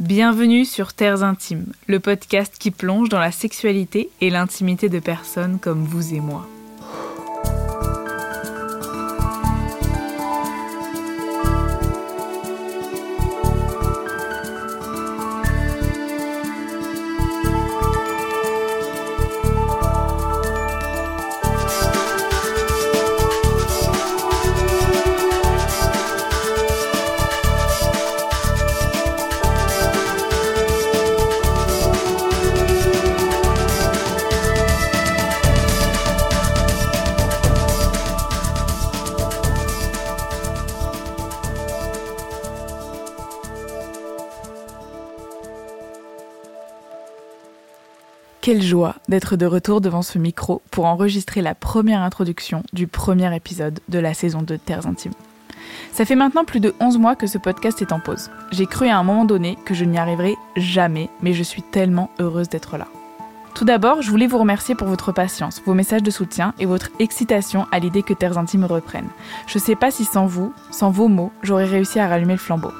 Bienvenue sur Terres Intimes, le podcast qui plonge dans la sexualité et l'intimité de personnes comme vous et moi. Quelle joie d'être de retour devant ce micro pour enregistrer la première introduction du premier épisode de la saison 2 de Terres Intimes. Ça fait maintenant plus de 11 mois que ce podcast est en pause. J'ai cru à un moment donné que je n'y arriverais jamais, mais je suis tellement heureuse d'être là. Tout d'abord, je voulais vous remercier pour votre patience, vos messages de soutien et votre excitation à l'idée que Terres Intimes reprenne. Je sais pas si sans vous, sans vos mots, j'aurais réussi à rallumer le flambeau.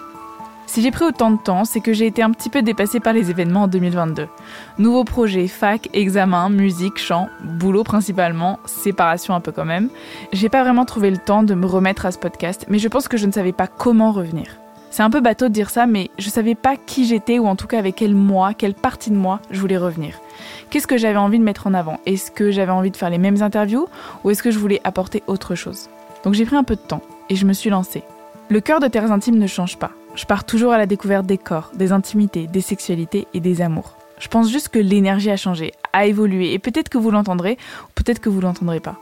Si j'ai pris autant de temps, c'est que j'ai été un petit peu dépassée par les événements en 2022. Nouveaux projets, fac, examen, musique, chant, boulot principalement, séparation un peu quand même. J'ai pas vraiment trouvé le temps de me remettre à ce podcast, mais je pense que je ne savais pas comment revenir. C'est un peu bateau de dire ça, mais je savais pas qui j'étais ou en tout cas avec quel moi, quelle partie de moi je voulais revenir. Qu'est-ce que j'avais envie de mettre en avant? Est-ce que j'avais envie de faire les mêmes interviews ou est-ce que je voulais apporter autre chose? Donc j'ai pris un peu de temps et je me suis lancée. Le cœur de Terres Intimes ne change pas. Je pars toujours à la découverte des corps, des intimités, des sexualités et des amours. Je pense juste que l'énergie a changé, a évolué, et peut-être que vous l'entendrez, ou peut-être que vous l'entendrez pas.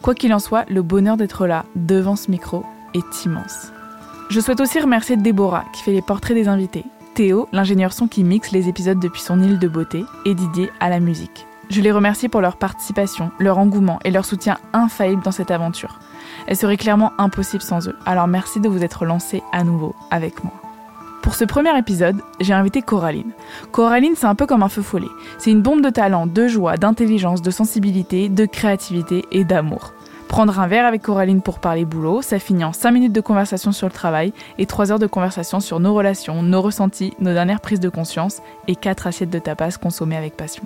Quoi qu'il en soit, le bonheur d'être là, devant ce micro, est immense. Je souhaite aussi remercier Déborah, qui fait les portraits des invités, Théo, l'ingénieur son qui mixe les épisodes depuis son île de beauté, et Didier à la musique. Je les remercie pour leur participation, leur engouement et leur soutien infaillible dans cette aventure. Elle serait clairement impossible sans eux, alors merci de vous être lancé à nouveau avec moi. Pour ce premier épisode, j'ai invité Coraline. Coraline, c'est un peu comme un feu follet. C'est une bombe de talent, de joie, d'intelligence, de sensibilité, de créativité et d'amour. Prendre un verre avec Coraline pour parler boulot, ça finit en 5 minutes de conversation sur le travail et 3 heures de conversation sur nos relations, nos ressentis, nos dernières prises de conscience et 4 assiettes de tapas consommées avec passion.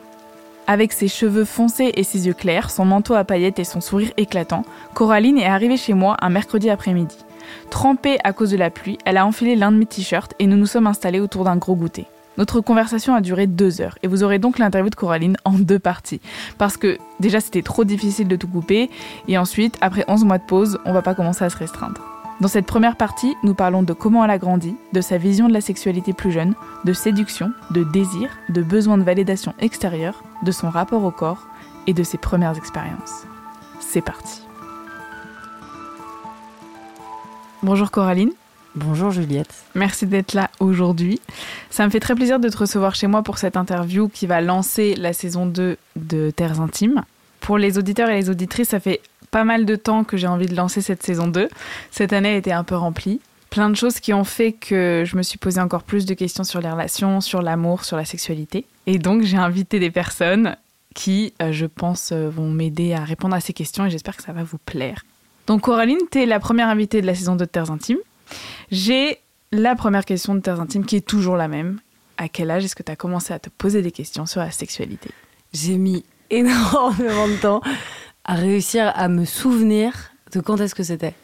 Avec ses cheveux foncés et ses yeux clairs, son manteau à paillettes et son sourire éclatant, Coraline est arrivée chez moi un mercredi après-midi. Trempée à cause de la pluie, elle a enfilé l'un de mes t-shirts et nous nous sommes installés autour d'un gros goûter. Notre conversation a duré deux heures et vous aurez donc l'interview de Coraline en deux parties. Parce que déjà c'était trop difficile de tout couper et ensuite, après 11 mois de pause, on va pas commencer à se restreindre. Dans cette première partie, nous parlons de comment elle a grandi, de sa vision de la sexualité plus jeune, de séduction, de désir, de besoin de validation extérieure, de son rapport au corps et de ses premières expériences. C'est parti. Bonjour Coraline. Bonjour Juliette. Merci d'être là aujourd'hui. Ça me fait très plaisir de te recevoir chez moi pour cette interview qui va lancer la saison 2 de Terres Intimes. Pour les auditeurs et les auditrices, ça fait pas mal de temps que j'ai envie de lancer cette saison 2. Cette année a été un peu remplie. Plein de choses qui ont fait que je me suis posé encore plus de questions sur les relations, sur l'amour, sur la sexualité. Et donc j'ai invité des personnes qui, euh, je pense, euh, vont m'aider à répondre à ces questions et j'espère que ça va vous plaire. Donc Coraline, tu es la première invitée de la saison 2 de Terres Intimes. J'ai la première question de Terres Intimes qui est toujours la même. À quel âge est-ce que tu as commencé à te poser des questions sur la sexualité? J'ai mis énormément de temps à réussir à me souvenir de quand est-ce que c'était.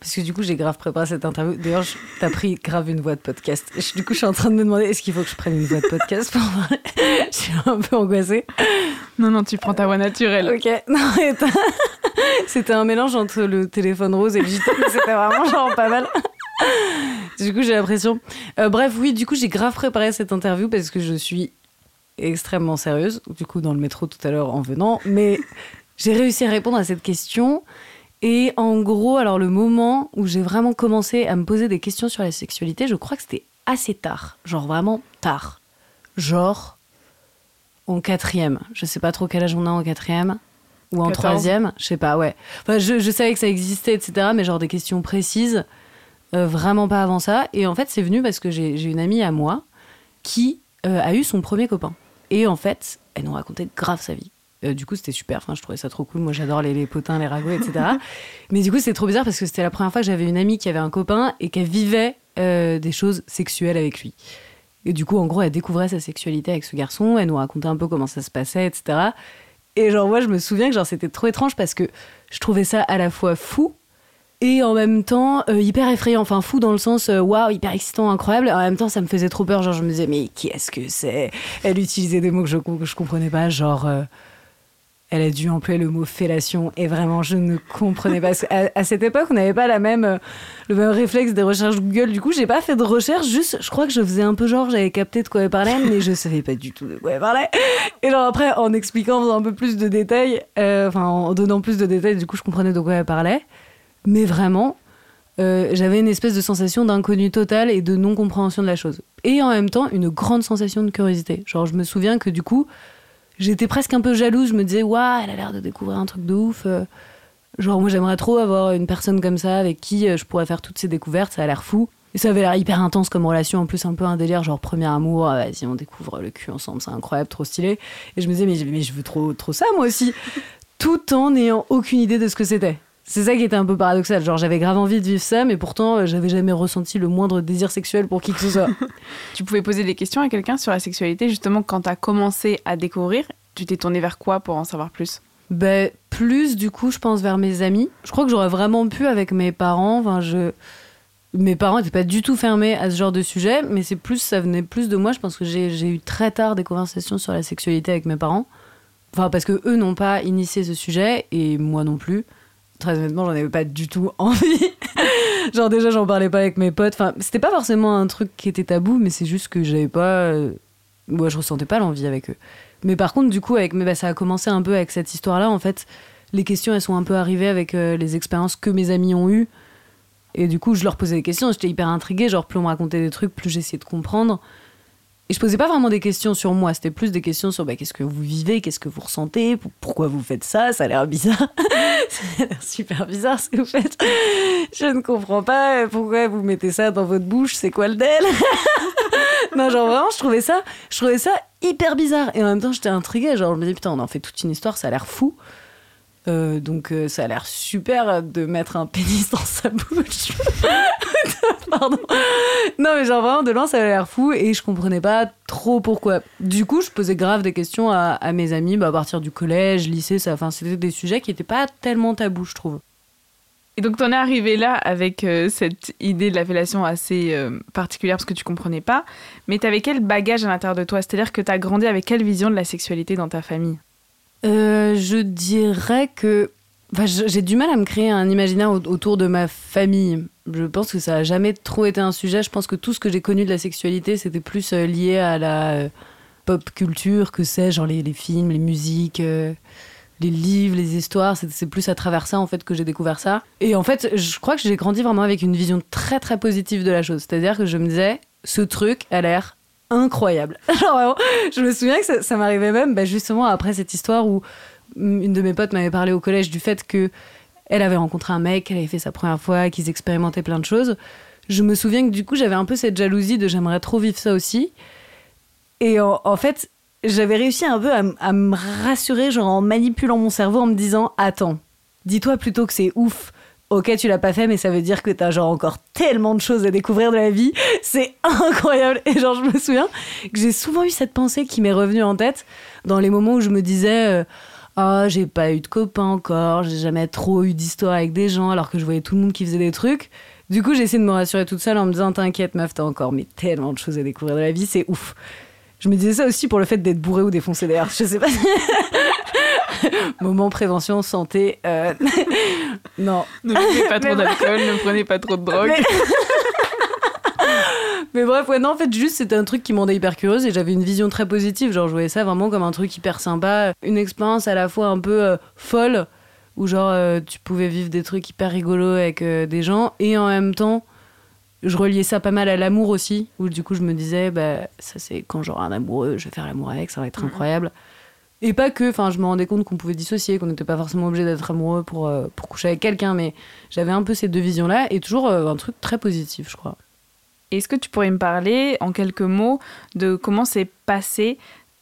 Parce que du coup, j'ai grave préparé cette interview. D'ailleurs, t'as pris grave une voix de podcast. Du coup, je suis en train de me demander est-ce qu'il faut que je prenne une voix de podcast pour Je suis un peu angoissée. Non, non, tu prends ta voix naturelle. Ok. Non, C'était un mélange entre le téléphone rose et le C'était vraiment genre pas mal. Du coup, j'ai l'impression. Euh, bref, oui, du coup, j'ai grave préparé cette interview parce que je suis extrêmement sérieuse. Du coup, dans le métro tout à l'heure en venant. Mais j'ai réussi à répondre à cette question. Et en gros, alors le moment où j'ai vraiment commencé à me poser des questions sur la sexualité, je crois que c'était assez tard. Genre vraiment tard. Genre en quatrième. Je sais pas trop quel âge on a en quatrième. Ou en troisième, je sais pas, ouais. Enfin, je, je, savais que ça existait, etc. Mais genre des questions précises, euh, vraiment pas avant ça. Et en fait, c'est venu parce que j'ai une amie à moi qui euh, a eu son premier copain. Et en fait, elle nous racontait grave sa vie. Euh, du coup, c'était super. Enfin, je trouvais ça trop cool. Moi, j'adore les, les, potins, les ragots, etc. Mais du coup, c'était trop bizarre parce que c'était la première fois que j'avais une amie qui avait un copain et qu'elle vivait des choses sexuelles avec lui. Et du coup, en gros, elle découvrait sa sexualité avec ce garçon, elle nous racontait un peu comment ça se passait, etc. Et genre, moi, je me souviens que genre, c'était trop étrange parce que je trouvais ça à la fois fou et en même temps euh, hyper effrayant. Enfin, fou dans le sens, euh, waouh, hyper excitant, incroyable. En même temps, ça me faisait trop peur. Genre, je me disais, mais qui est-ce que c'est? Elle utilisait des mots que je, que je comprenais pas, genre. euh, elle a dû employer le mot fellation et vraiment je ne comprenais pas. À, cette époque, on n'avait pas la même, euh, le même réflexe des recherches Google. Du coup, j'ai pas fait de recherche. Juste, je crois que je faisais un peu genre, j'avais capté de quoi elle parlait, mais je savais pas du tout de quoi elle parlait. Et genre après, en expliquant, en faisant un peu plus de détails, euh, enfin en donnant plus de détails, du coup, je comprenais de quoi elle parlait. Mais vraiment, euh, j'avais une espèce de sensation d'inconnu total et de non-compréhension de la chose. Et en même temps, une grande sensation de curiosité. Genre, je me souviens que du coup, j'étais presque un peu jalouse. Je me disais, waouh, elle a l'air de découvrir un truc de ouf. euh. Genre, moi, j'aimerais trop avoir une personne comme ça avec qui euh, je pourrais faire toutes ces découvertes. Ça a l'air fou. Et ça avait l'air hyper intense comme relation. En plus, un peu un délire, genre premier amour. ah, Vas-y, on découvre le cul ensemble. C'est incroyable, trop stylé. Et je me disais, mais, mais je veux trop, trop ça, moi aussi. Tout en n'ayant aucune idée de ce que c'était. C'est ça qui était un peu paradoxal. Genre, j'avais grave envie de vivre ça, mais pourtant, euh, j'avais jamais ressenti le moindre désir sexuel pour qui que ce soit. Tu pouvais poser des questions à quelqu'un sur la sexualité, justement, quand tu as commencé à découvrir. Tu t'es tourné vers quoi pour en savoir plus? Ben, plus du coup, je pense vers mes amis. Je crois que j'aurais vraiment pu avec mes parents. Enfin, je... Mes parents n'étaient pas du tout fermés à ce genre de sujet, mais c'est plus, ça venait plus de moi. Je pense que j'ai j'ai eu très tard des conversations sur la sexualité avec mes parents. Enfin, parce que eux n'ont pas initié ce sujet et moi non plus. Très honnêtement, j'en avais pas du tout envie. Genre déjà, j'en parlais pas avec mes potes. Enfin, c'était pas forcément un truc qui était tabou, mais c'est juste que j'avais pas. euh, Moi, je ressentais pas l'envie avec eux. Mais par contre, du coup, avec, bah, ça a commencé un peu avec cette histoire-là. En fait, les questions, elles sont un peu arrivées avec euh, les expériences que mes amis ont eues. Et du coup, je leur posais des questions. J'étais hyper intriguée. Genre, plus on me racontait des trucs, plus j'essayais de comprendre. Et je posais pas vraiment des questions sur moi. C'était plus des questions sur bah, qu'est-ce que vous vivez, qu'est-ce que vous ressentez, pour- pourquoi vous faites ça. Ça a l'air bizarre. ça a l'air super bizarre ce que vous faites. Je ne comprends pas pourquoi vous mettez ça dans votre bouche. C'est quoi le del Non, genre vraiment, je trouvais ça, je trouvais ça hyper bizarre. Et en même temps, j'étais intriguée. Genre, je me disais, putain, on en fait toute une histoire, ça a l'air fou. Euh, donc, euh, ça a l'air super de mettre un pénis dans sa bouche. Pardon. Non, mais genre vraiment, de loin, ça a l'air fou et je comprenais pas trop pourquoi. Du coup, je posais grave des questions à, mes amis bah, à partir du collège, lycée. Ça, enfin, c'était des sujets qui étaient pas tellement tabous, je trouve. Et donc, t'en es arrivé là avec euh, cette idée de la fellation assez particulière parce que tu comprenais pas. Mais t'avais quel bagage à l'intérieur de toi? C'est-à-dire que t'as grandi avec quelle vision de la sexualité dans ta famille? Euh, je dirais que j'ai du mal à me créer un imaginaire au- autour de ma famille. Je pense que ça a jamais trop été un sujet. Je pense que tout ce que j'ai connu de la sexualité, c'était plus euh, lié à la euh, pop culture, que c'est, genre les, les films, les musiques, les livres, les histoires. C'est plus à travers ça en fait que j'ai découvert ça. Et en fait, je crois que j'ai grandi vraiment avec une vision très très positive de la chose. C'est-à-dire que je me disais, ce truc a l'air incroyable. Vraiment, je me souviens que ça, m'arrivait même bah, justement après cette histoire où une de mes potes m'avait parlé au collège du fait que elle avait rencontré un mec, elle avait fait sa première fois, qu'ils expérimentaient plein de choses. Je me souviens que du coup j'avais un peu cette jalousie de j'aimerais trop vivre ça aussi. Et en, fait, j'avais réussi un peu à, à me rassurer, genre en manipulant mon cerveau, en me disant Attends, dis-toi plutôt que c'est ouf. Ok, tu l'as pas fait, mais ça veut dire que t'as genre encore tellement de choses à découvrir de la vie. C'est incroyable. Et genre, je me souviens que j'ai souvent eu cette pensée qui m'est revenue en tête dans les moments où je me disais euh, Ah, j'ai pas eu de copains encore, j'ai jamais trop eu d'histoire avec des gens, alors que je voyais tout le monde qui faisait des trucs. Du coup, j'ai essayé de me rassurer toute seule en me disant T'inquiète, meuf, t'as encore mais tellement de choses à découvrir de la vie, c'est ouf. Je me disais ça aussi pour le fait d'être bourré ou défoncé d'air. Je sais pas. Moment prévention, santé. euh, non. Ne buvez pas trop d'alcool, ne prenez pas trop de drogue. Mais... Mais bref, ouais, non, en fait, juste, c'était un truc qui me rendait hyper curieuse et j'avais une vision très positive. Genre, je voyais ça vraiment comme un truc hyper sympa. Une expérience à la fois un peu euh, folle, où genre, euh, tu pouvais vivre des trucs hyper rigolos avec euh, des gens et en même temps, je reliais ça pas mal à l'amour aussi, où du coup, je me disais, bah, ça, c'est quand j'aurai un amoureux, je vais faire l'amour avec, ça va être Mhm. incroyable. Et pas que, enfin, je me rendais compte qu'on pouvait dissocier, qu'on n'était pas forcément obligé d'être amoureux pour, euh, pour coucher avec quelqu'un, mais j'avais un peu ces deux visions-là et toujours euh, un truc très positif, je crois. Est-ce que tu pourrais me parler en quelques mots de comment s'est passée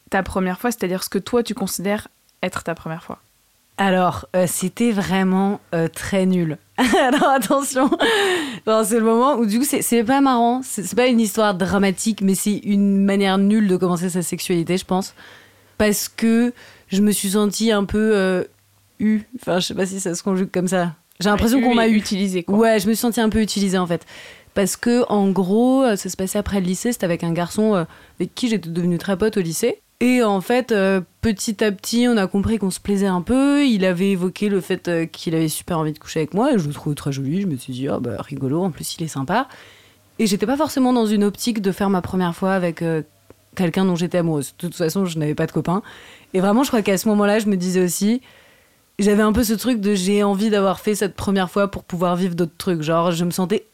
ta première fois, c'est-à-dire ce que toi tu considères être ta première fois? Alors, euh, c'était vraiment euh, très nul. Alors attention, c'est le moment où du coup c'est pas marrant, c'est pas une histoire dramatique, mais c'est une manière nulle de commencer sa sexualité, je pense, parce que je me suis sentie un peu euh, eu. Enfin, je sais pas si ça se conjugue comme ça. J'ai l'impression qu'on m'a utilisé. Quoi. Ouais, je me suis sentie un peu utilisée en fait. Parce que, en gros, ça se passait après le lycée, c'était avec un garçon avec qui j'étais devenue très pote au lycée. Et en fait, euh, petit à petit, on a compris qu'on se plaisait un peu. Il avait évoqué le fait euh, qu'il avait super envie de coucher avec moi. Et je le trouve très joli. Je me suis dit, oh, bah, rigolo, en plus, il est sympa. Et j'étais pas forcément dans une optique de faire ma première fois avec euh, quelqu'un dont j'étais amoureuse. De toute façon, je n'avais pas de copain. Et vraiment, je crois qu'à ce moment-là, je me disais aussi, j'avais un peu ce truc de j'ai envie d'avoir fait cette première fois pour pouvoir vivre d'autres trucs. Genre, je me sentais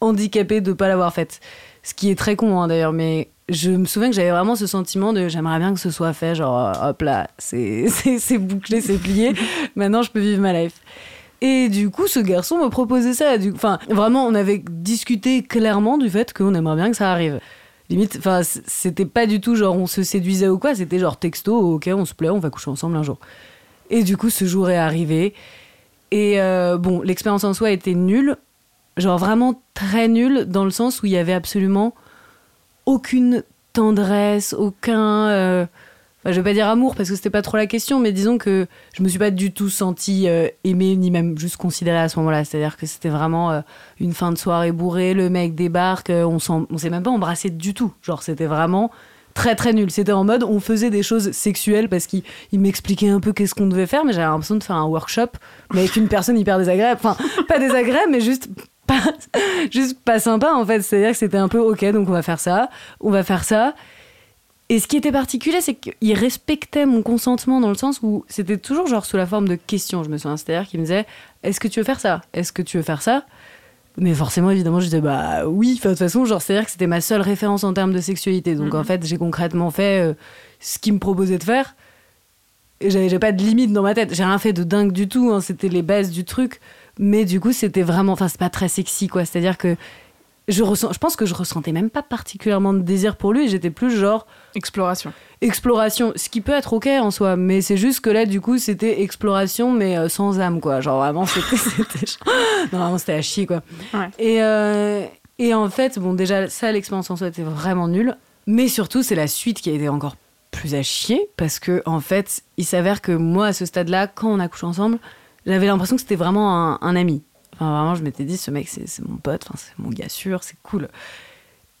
handicapée de pas l'avoir faite. Ce qui est très con, hein, d'ailleurs, mais je me souviens que j'avais vraiment ce sentiment de j'aimerais bien que ce soit fait, genre hop là, c'est bouclé, c'est plié, maintenant je peux vivre ma life. Et du coup, ce garçon me proposait ça. Enfin, vraiment, on avait discuté clairement du fait qu'on aimerait bien que ça arrive. Limite, enfin, c'était pas du tout genre on se séduisait ou quoi, c'était genre texto, ok, on se plaît, on va coucher ensemble un jour. Et du coup, ce jour est arrivé. Et euh, bon, l'expérience en soi était nulle, genre vraiment très nulle, dans le sens où il y avait absolument aucune tendresse, aucun. Euh, je vais pas dire amour parce que c'était pas trop la question, mais disons que je me suis pas du tout sentie euh, aimée ni même juste considérée à ce moment-là. C'est-à-dire que c'était vraiment euh, une fin de soirée bourrée, le mec débarque, on, on s'est même pas embrassé du tout. Genre, c'était vraiment très très nul. C'était en mode on faisait des choses sexuelles parce qu'il m'expliquait un peu qu'est-ce qu'on devait faire, mais j'avais l'impression de faire un workshop, mais avec une personne hyper désagréable. Enfin, pas désagréable, mais juste juste pas sympa en fait. C'est-à-dire que c'était un peu ok, donc on va faire ça, on va faire ça. Et ce qui était particulier, c'est qu'il respectait mon consentement dans le sens où c'était toujours genre sous la forme de questions. Je me souviens, c'est-à-dire qu'il me disait Est-ce que tu veux faire ça? Est-ce que tu veux faire ça? Mais forcément, évidemment, je disais Bah oui. de toute façon, genre, c'est-à-dire que c'était ma seule référence en termes de sexualité. Donc en mhm. fait, j'ai concrètement fait euh, ce qu'il me proposait de faire. Et j'avais pas de limite dans ma tête. J'ai rien fait de dingue du tout. Hein. C'était les bases du truc. Mais du coup, c'était vraiment. Enfin, c'est pas très sexy, quoi. C'est-à-dire que je, ressens, je pense que je ressentais même pas particulièrement de désir pour lui. J'étais plus genre. Exploration. Exploration. Ce qui peut être ok en soi. Mais c'est juste que là, du coup, c'était exploration, mais euh, sans âme, quoi. Genre vraiment, c'était. non, vraiment, c'était à chier, quoi. Et, euh, et en fait, bon, déjà, ça, l'expérience en soi était vraiment nulle. Mais surtout, c'est la suite qui a été encore plus à chier. Parce que, en fait, il s'avère que moi, à ce stade-là, quand on a couché ensemble, j'avais l'impression que c'était vraiment un, ami. Enfin, vraiment, je m'étais dit, ce mec, c'est mon pote, c'est mon gars sûr, c'est cool.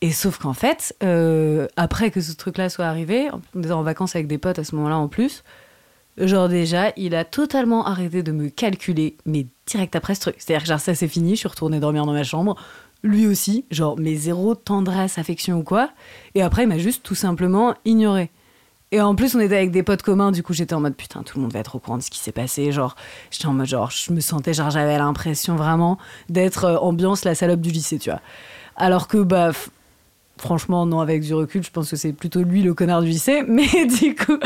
Et sauf qu'en fait, euh, après que ce truc-là soit arrivé, on était en vacances avec des potes à ce moment-là en plus, genre déjà, il a totalement arrêté de me calculer, mais direct après ce truc. C'est-à-dire que genre, ça c'est fini, je suis retournée dormir dans ma chambre. Lui aussi, genre, mais zéro tendresse, affection ou quoi. Et après, il m'a juste tout simplement ignoré. Et en plus, on était avec des potes communs, du coup, j'étais en mode putain, tout le monde va être au courant de ce qui s'est passé. Genre, j'étais en mode genre, je me sentais, genre, j'avais l'impression vraiment d'être euh, ambiance la salope du lycée, tu vois. Alors que, bah, franchement, non, avec du recul, je pense que c'est plutôt lui le connard du lycée. Mais du coup,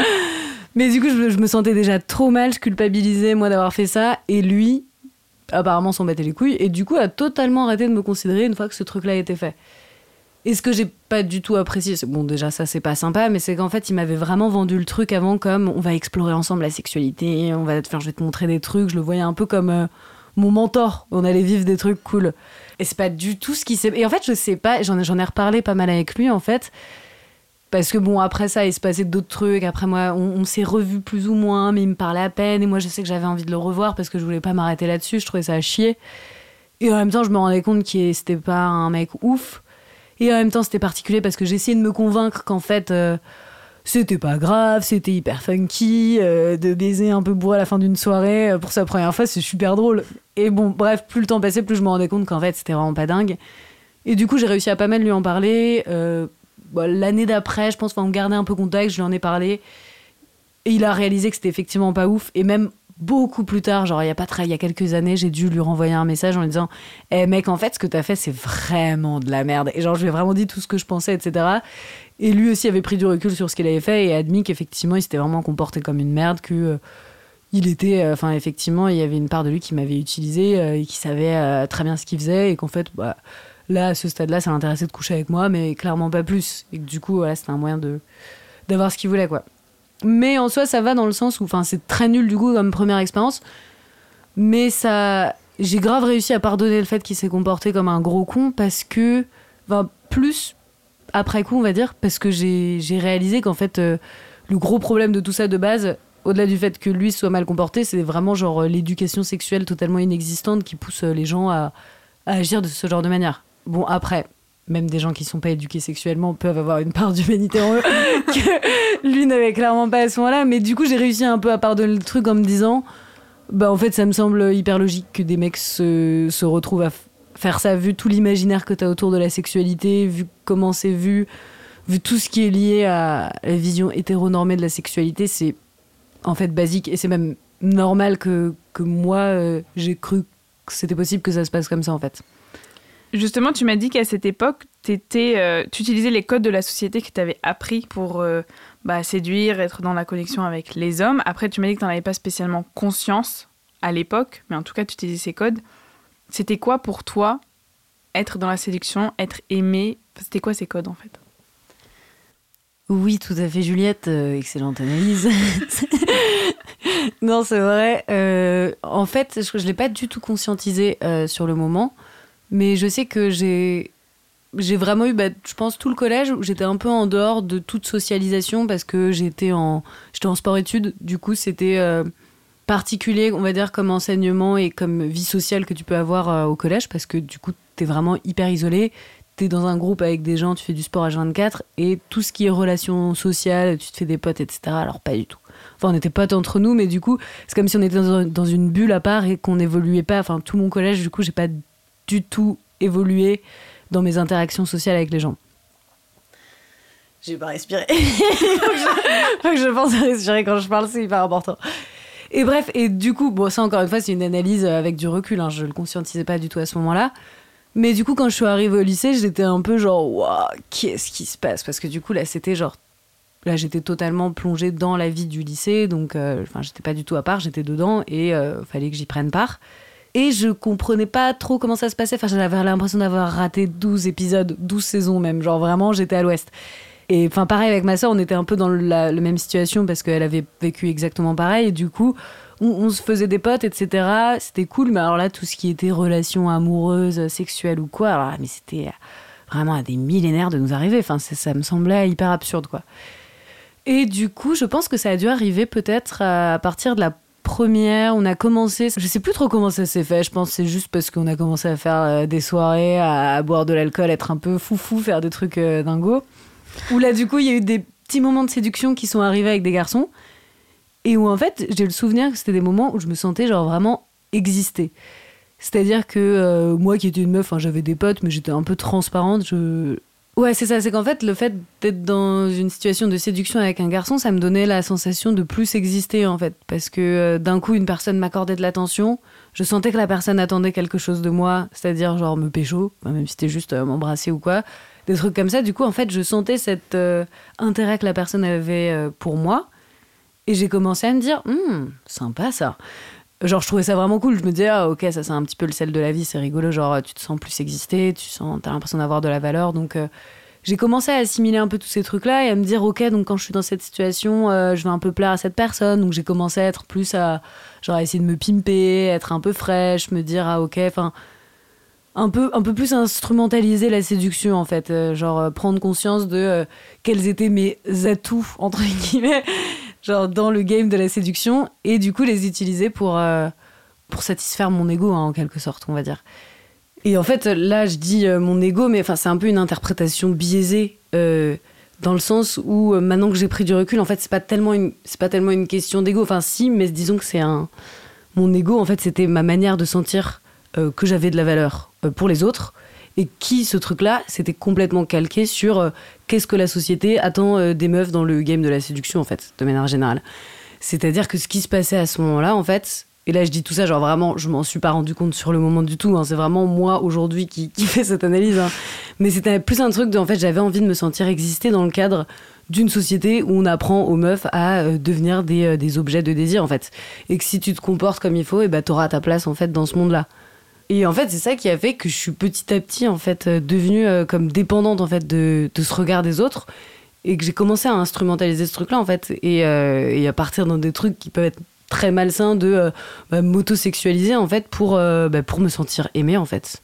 mais du coup je, me sentais déjà trop mal, je culpabilisais, moi, d'avoir fait ça. Et lui, apparemment, s'en battait les couilles. Et du coup, a totalement arrêté de me considérer une fois que ce truc-là été fait. Et ce que j'ai pas du tout apprécié, bon déjà ça c'est pas sympa, mais c'est qu'en fait il m'avait vraiment vendu le truc avant comme on va explorer ensemble la sexualité, on va te faire, je vais te montrer des trucs, je le voyais un peu comme euh, mon mentor, on allait vivre des trucs cool. Et c'est pas du tout ce qui s'est. Et en fait je sais pas, j'en ai, j'en ai reparlé pas mal avec lui en fait, parce que bon après ça il se passait d'autres trucs, après moi on, s'est revus plus ou moins, mais il me parlait à peine et moi je sais que j'avais envie de le revoir parce que je voulais pas m'arrêter là-dessus, je trouvais ça à chier. Et en même temps je me rendais compte qu'il c'était pas un mec ouf. Et en même temps, c'était particulier parce que j'essayais de me convaincre qu'en fait, euh, c'était pas grave, c'était hyper funky, euh, de baiser un peu bourré à la fin d'une soirée euh, pour sa première fois, c'est super drôle. Et bon, bref, plus le temps passait, plus je me rendais compte qu'en fait, c'était vraiment pas dingue. Et du coup, j'ai réussi à pas mal lui en parler. Bah, l'année d'après, je pense, enfin, on gardait un peu contact, je lui en ai parlé. Et il a réalisé que c'était effectivement pas ouf. Et même beaucoup plus tard, genre il y a pas très, il y a quelques années, j'ai dû lui renvoyer un message en lui disant "Eh mec, en fait, ce que t'as fait, c'est vraiment de la merde." Et genre je lui ai vraiment dit tout ce que je pensais, etc. Et lui aussi avait pris du recul sur ce qu'il avait fait et admis qu'effectivement, il s'était vraiment comporté comme une merde, que euh, il était, euh, enfin effectivement, il y avait une part de lui qui m'avait utilisé euh, et qui savait très bien ce qu'il faisait et qu'en fait, bah, là à ce stade-là, ça l'intéressait de coucher avec moi, mais clairement pas plus. Et que du coup, voilà, c'était un moyen de d'avoir ce qu'il voulait, quoi. Mais en soi, ça va dans le sens où, enfin, c'est très nul du coup comme première expérience. Mais ça, j'ai grave réussi à pardonner le fait qu'il s'est comporté comme un gros con parce que, enfin, plus après coup, on va dire, parce que j'ai réalisé qu'en fait, euh, le gros problème de tout ça de base, au-delà du fait que lui soit mal comporté, c'est vraiment genre euh, l'éducation sexuelle totalement inexistante qui pousse euh, les gens à, à agir de ce genre de manière. Bon, après, même des gens qui sont pas éduqués sexuellement peuvent avoir une part d'humanité en eux que lui n'avait clairement pas à ce moment-là. Mais du coup, j'ai réussi un peu à pardonner le truc en me disant, bah en fait, ça me semble hyper logique que des mecs se, se retrouvent à faire ça vu tout l'imaginaire que tu as autour de la sexualité, vu comment c'est vu, vu tout ce qui est lié à la vision hétéronormée de la sexualité, c'est en fait basique et c'est même normal que, que moi euh, j'ai cru que c'était possible que ça se passe comme ça en fait. Justement, tu m'as dit qu'à cette époque, étais, euh, tu utilisais les codes de la société que tu avais appris pour euh, bah, séduire, être dans la connexion avec les hommes. Après, tu m'as dit que tu n'en avais pas spécialement conscience à l'époque, mais en tout cas, tu utilisais ces codes. C'était quoi pour toi être dans la séduction, être aimé? C'était quoi ces codes en fait? Oui, tout à fait, Juliette. Euh, excellente analyse. non, c'est vrai. en fait, je ne l'ai pas du tout conscientisé sur le moment. Mais je sais que j'ai j'ai vraiment eu, bah, je pense, tout le collège où j'étais un peu en dehors de toute socialisation parce que j'étais en, j'étais en sport-études. Du coup, c'était euh, particulier, on va dire, comme enseignement et comme vie sociale que tu peux avoir euh, au collège parce que du coup, t'es vraiment hyper isolé. T'es dans un groupe avec des gens, tu fais du sport à 24 et tout ce qui est relations sociales, tu te fais des potes, etc. Alors, pas du tout. Enfin, on était potes entre nous, mais du coup, c'est comme si on était dans, dans une bulle à part et qu'on n'évoluait pas. Enfin, tout mon collège, du coup, j'ai pas du tout évolué dans mes interactions sociales avec les gens. J'ai pas respiré. faut, que je, pense à respirer quand je parle, c'est hyper important. Et bref, et du coup, bon, ça encore une fois, c'est une analyse avec du recul, hein, je le conscientisais pas du tout à ce moment-là. Mais du coup, quand je suis arrivée au lycée, j'étais un peu genre, waouh, qu'est-ce qui se passe? Parce que du coup, là, c'était genre. Là, j'étais totalement plongée dans la vie du lycée, donc, euh, enfin, j'étais pas du tout à part, j'étais dedans et euh, fallait que j'y prenne part. Et je comprenais pas trop comment ça se passait. Enfin, j'avais l'impression d'avoir raté 12 épisodes, 12 saisons même. Genre vraiment, j'étais à l'ouest. Et enfin, pareil avec ma soeur, on était un peu dans la, même situation parce qu'elle avait vécu exactement pareil. Et du coup, on, se faisait des potes, etc. C'était cool. Mais alors là, tout ce qui était relations amoureuses, sexuelles ou quoi, mais c'était vraiment à des millénaires de nous arriver. Enfin, ça me semblait hyper absurde, quoi. Et du coup, je pense que ça a dû arriver peut-être à partir de la première, on a commencé, je sais plus trop comment ça s'est fait, je pense c'est juste parce qu'on a commencé à faire euh, des soirées, à, boire de l'alcool, être un peu foufou, faire des trucs euh, dingos. Où là du coup il y a eu des petits moments de séduction qui sont arrivés avec des garçons. Et où en fait j'ai le souvenir que c'était des moments où je me sentais genre vraiment exister. C'est-à-dire que euh, moi qui étais une meuf, j'avais des potes mais j'étais un peu transparente, je, Ouais, c'est ça. C'est qu'en fait, le fait d'être dans une situation de séduction avec un garçon, ça me donnait la sensation de plus exister, en fait. Parce que euh, d'un coup, une personne m'accordait de l'attention. Je sentais que la personne attendait quelque chose de moi, c'est-à-dire genre me pécho, même si c'était juste euh, m'embrasser ou quoi. Des trucs comme ça. Du coup, en fait, je sentais cet euh, intérêt que la personne avait pour moi. Et j'ai commencé à me dire, hum, sympa ça genre je trouvais ça vraiment cool. Je me disais ah ok ça c'est un petit peu le sel de la vie c'est rigolo. Genre tu te sens plus exister tu sens t'as l'impression d'avoir de la valeur. Donc euh, j'ai commencé à assimiler un peu tous ces trucs là et à me dire ok donc quand je suis dans cette situation euh, je vais un peu plaire à cette personne. Donc j'ai commencé à être plus à genre essayer de me pimper être un peu fraîche me dire ah ok enfin un peu un peu plus instrumentaliser la séduction en fait. Euh, genre prendre conscience de quels étaient mes atouts entre guillemets genre dans le game de la séduction, et du coup les utiliser pour, euh, pour satisfaire mon ego, hein, en quelque sorte, on va dire. Et en fait, là, je dis euh, mon ego, mais enfin, c'est un peu une interprétation biaisée, euh, dans le sens où maintenant que j'ai pris du recul, en fait, c'est pas tellement une, c'est pas tellement une question d'ego. Enfin, si, mais disons que c'est un, mon ego, en fait, c'était ma manière de sentir que j'avais de la valeur pour les autres et qui ce truc-là, c'était complètement calqué sur euh, qu'est-ce que la société attend euh, des meufs dans le game de la séduction, en fait, de manière générale. C'est-à-dire que ce qui se passait à ce moment-là, en fait, et là je dis tout ça, genre vraiment, je m'en suis pas rendu compte sur le moment du tout, hein, c'est vraiment moi aujourd'hui qui, fait cette analyse. Hein. Mais c'était plus un truc de, en fait, j'avais envie de me sentir exister dans le cadre d'une société où on apprend aux meufs à euh, devenir des, objets de désir, en fait. Et que si tu te comportes comme il faut, et bah, t'auras ta place, en fait, dans ce monde-là. Et en fait, c'est ça qui a fait que je suis petit à petit en fait euh, devenue euh, comme dépendante en fait de, ce regard des autres et que j'ai commencé à instrumentaliser ce truc-là en fait. Et, euh, à partir dans des trucs qui peuvent être très malsains de euh, bah, en fait pour, bah, pour me sentir aimée en fait.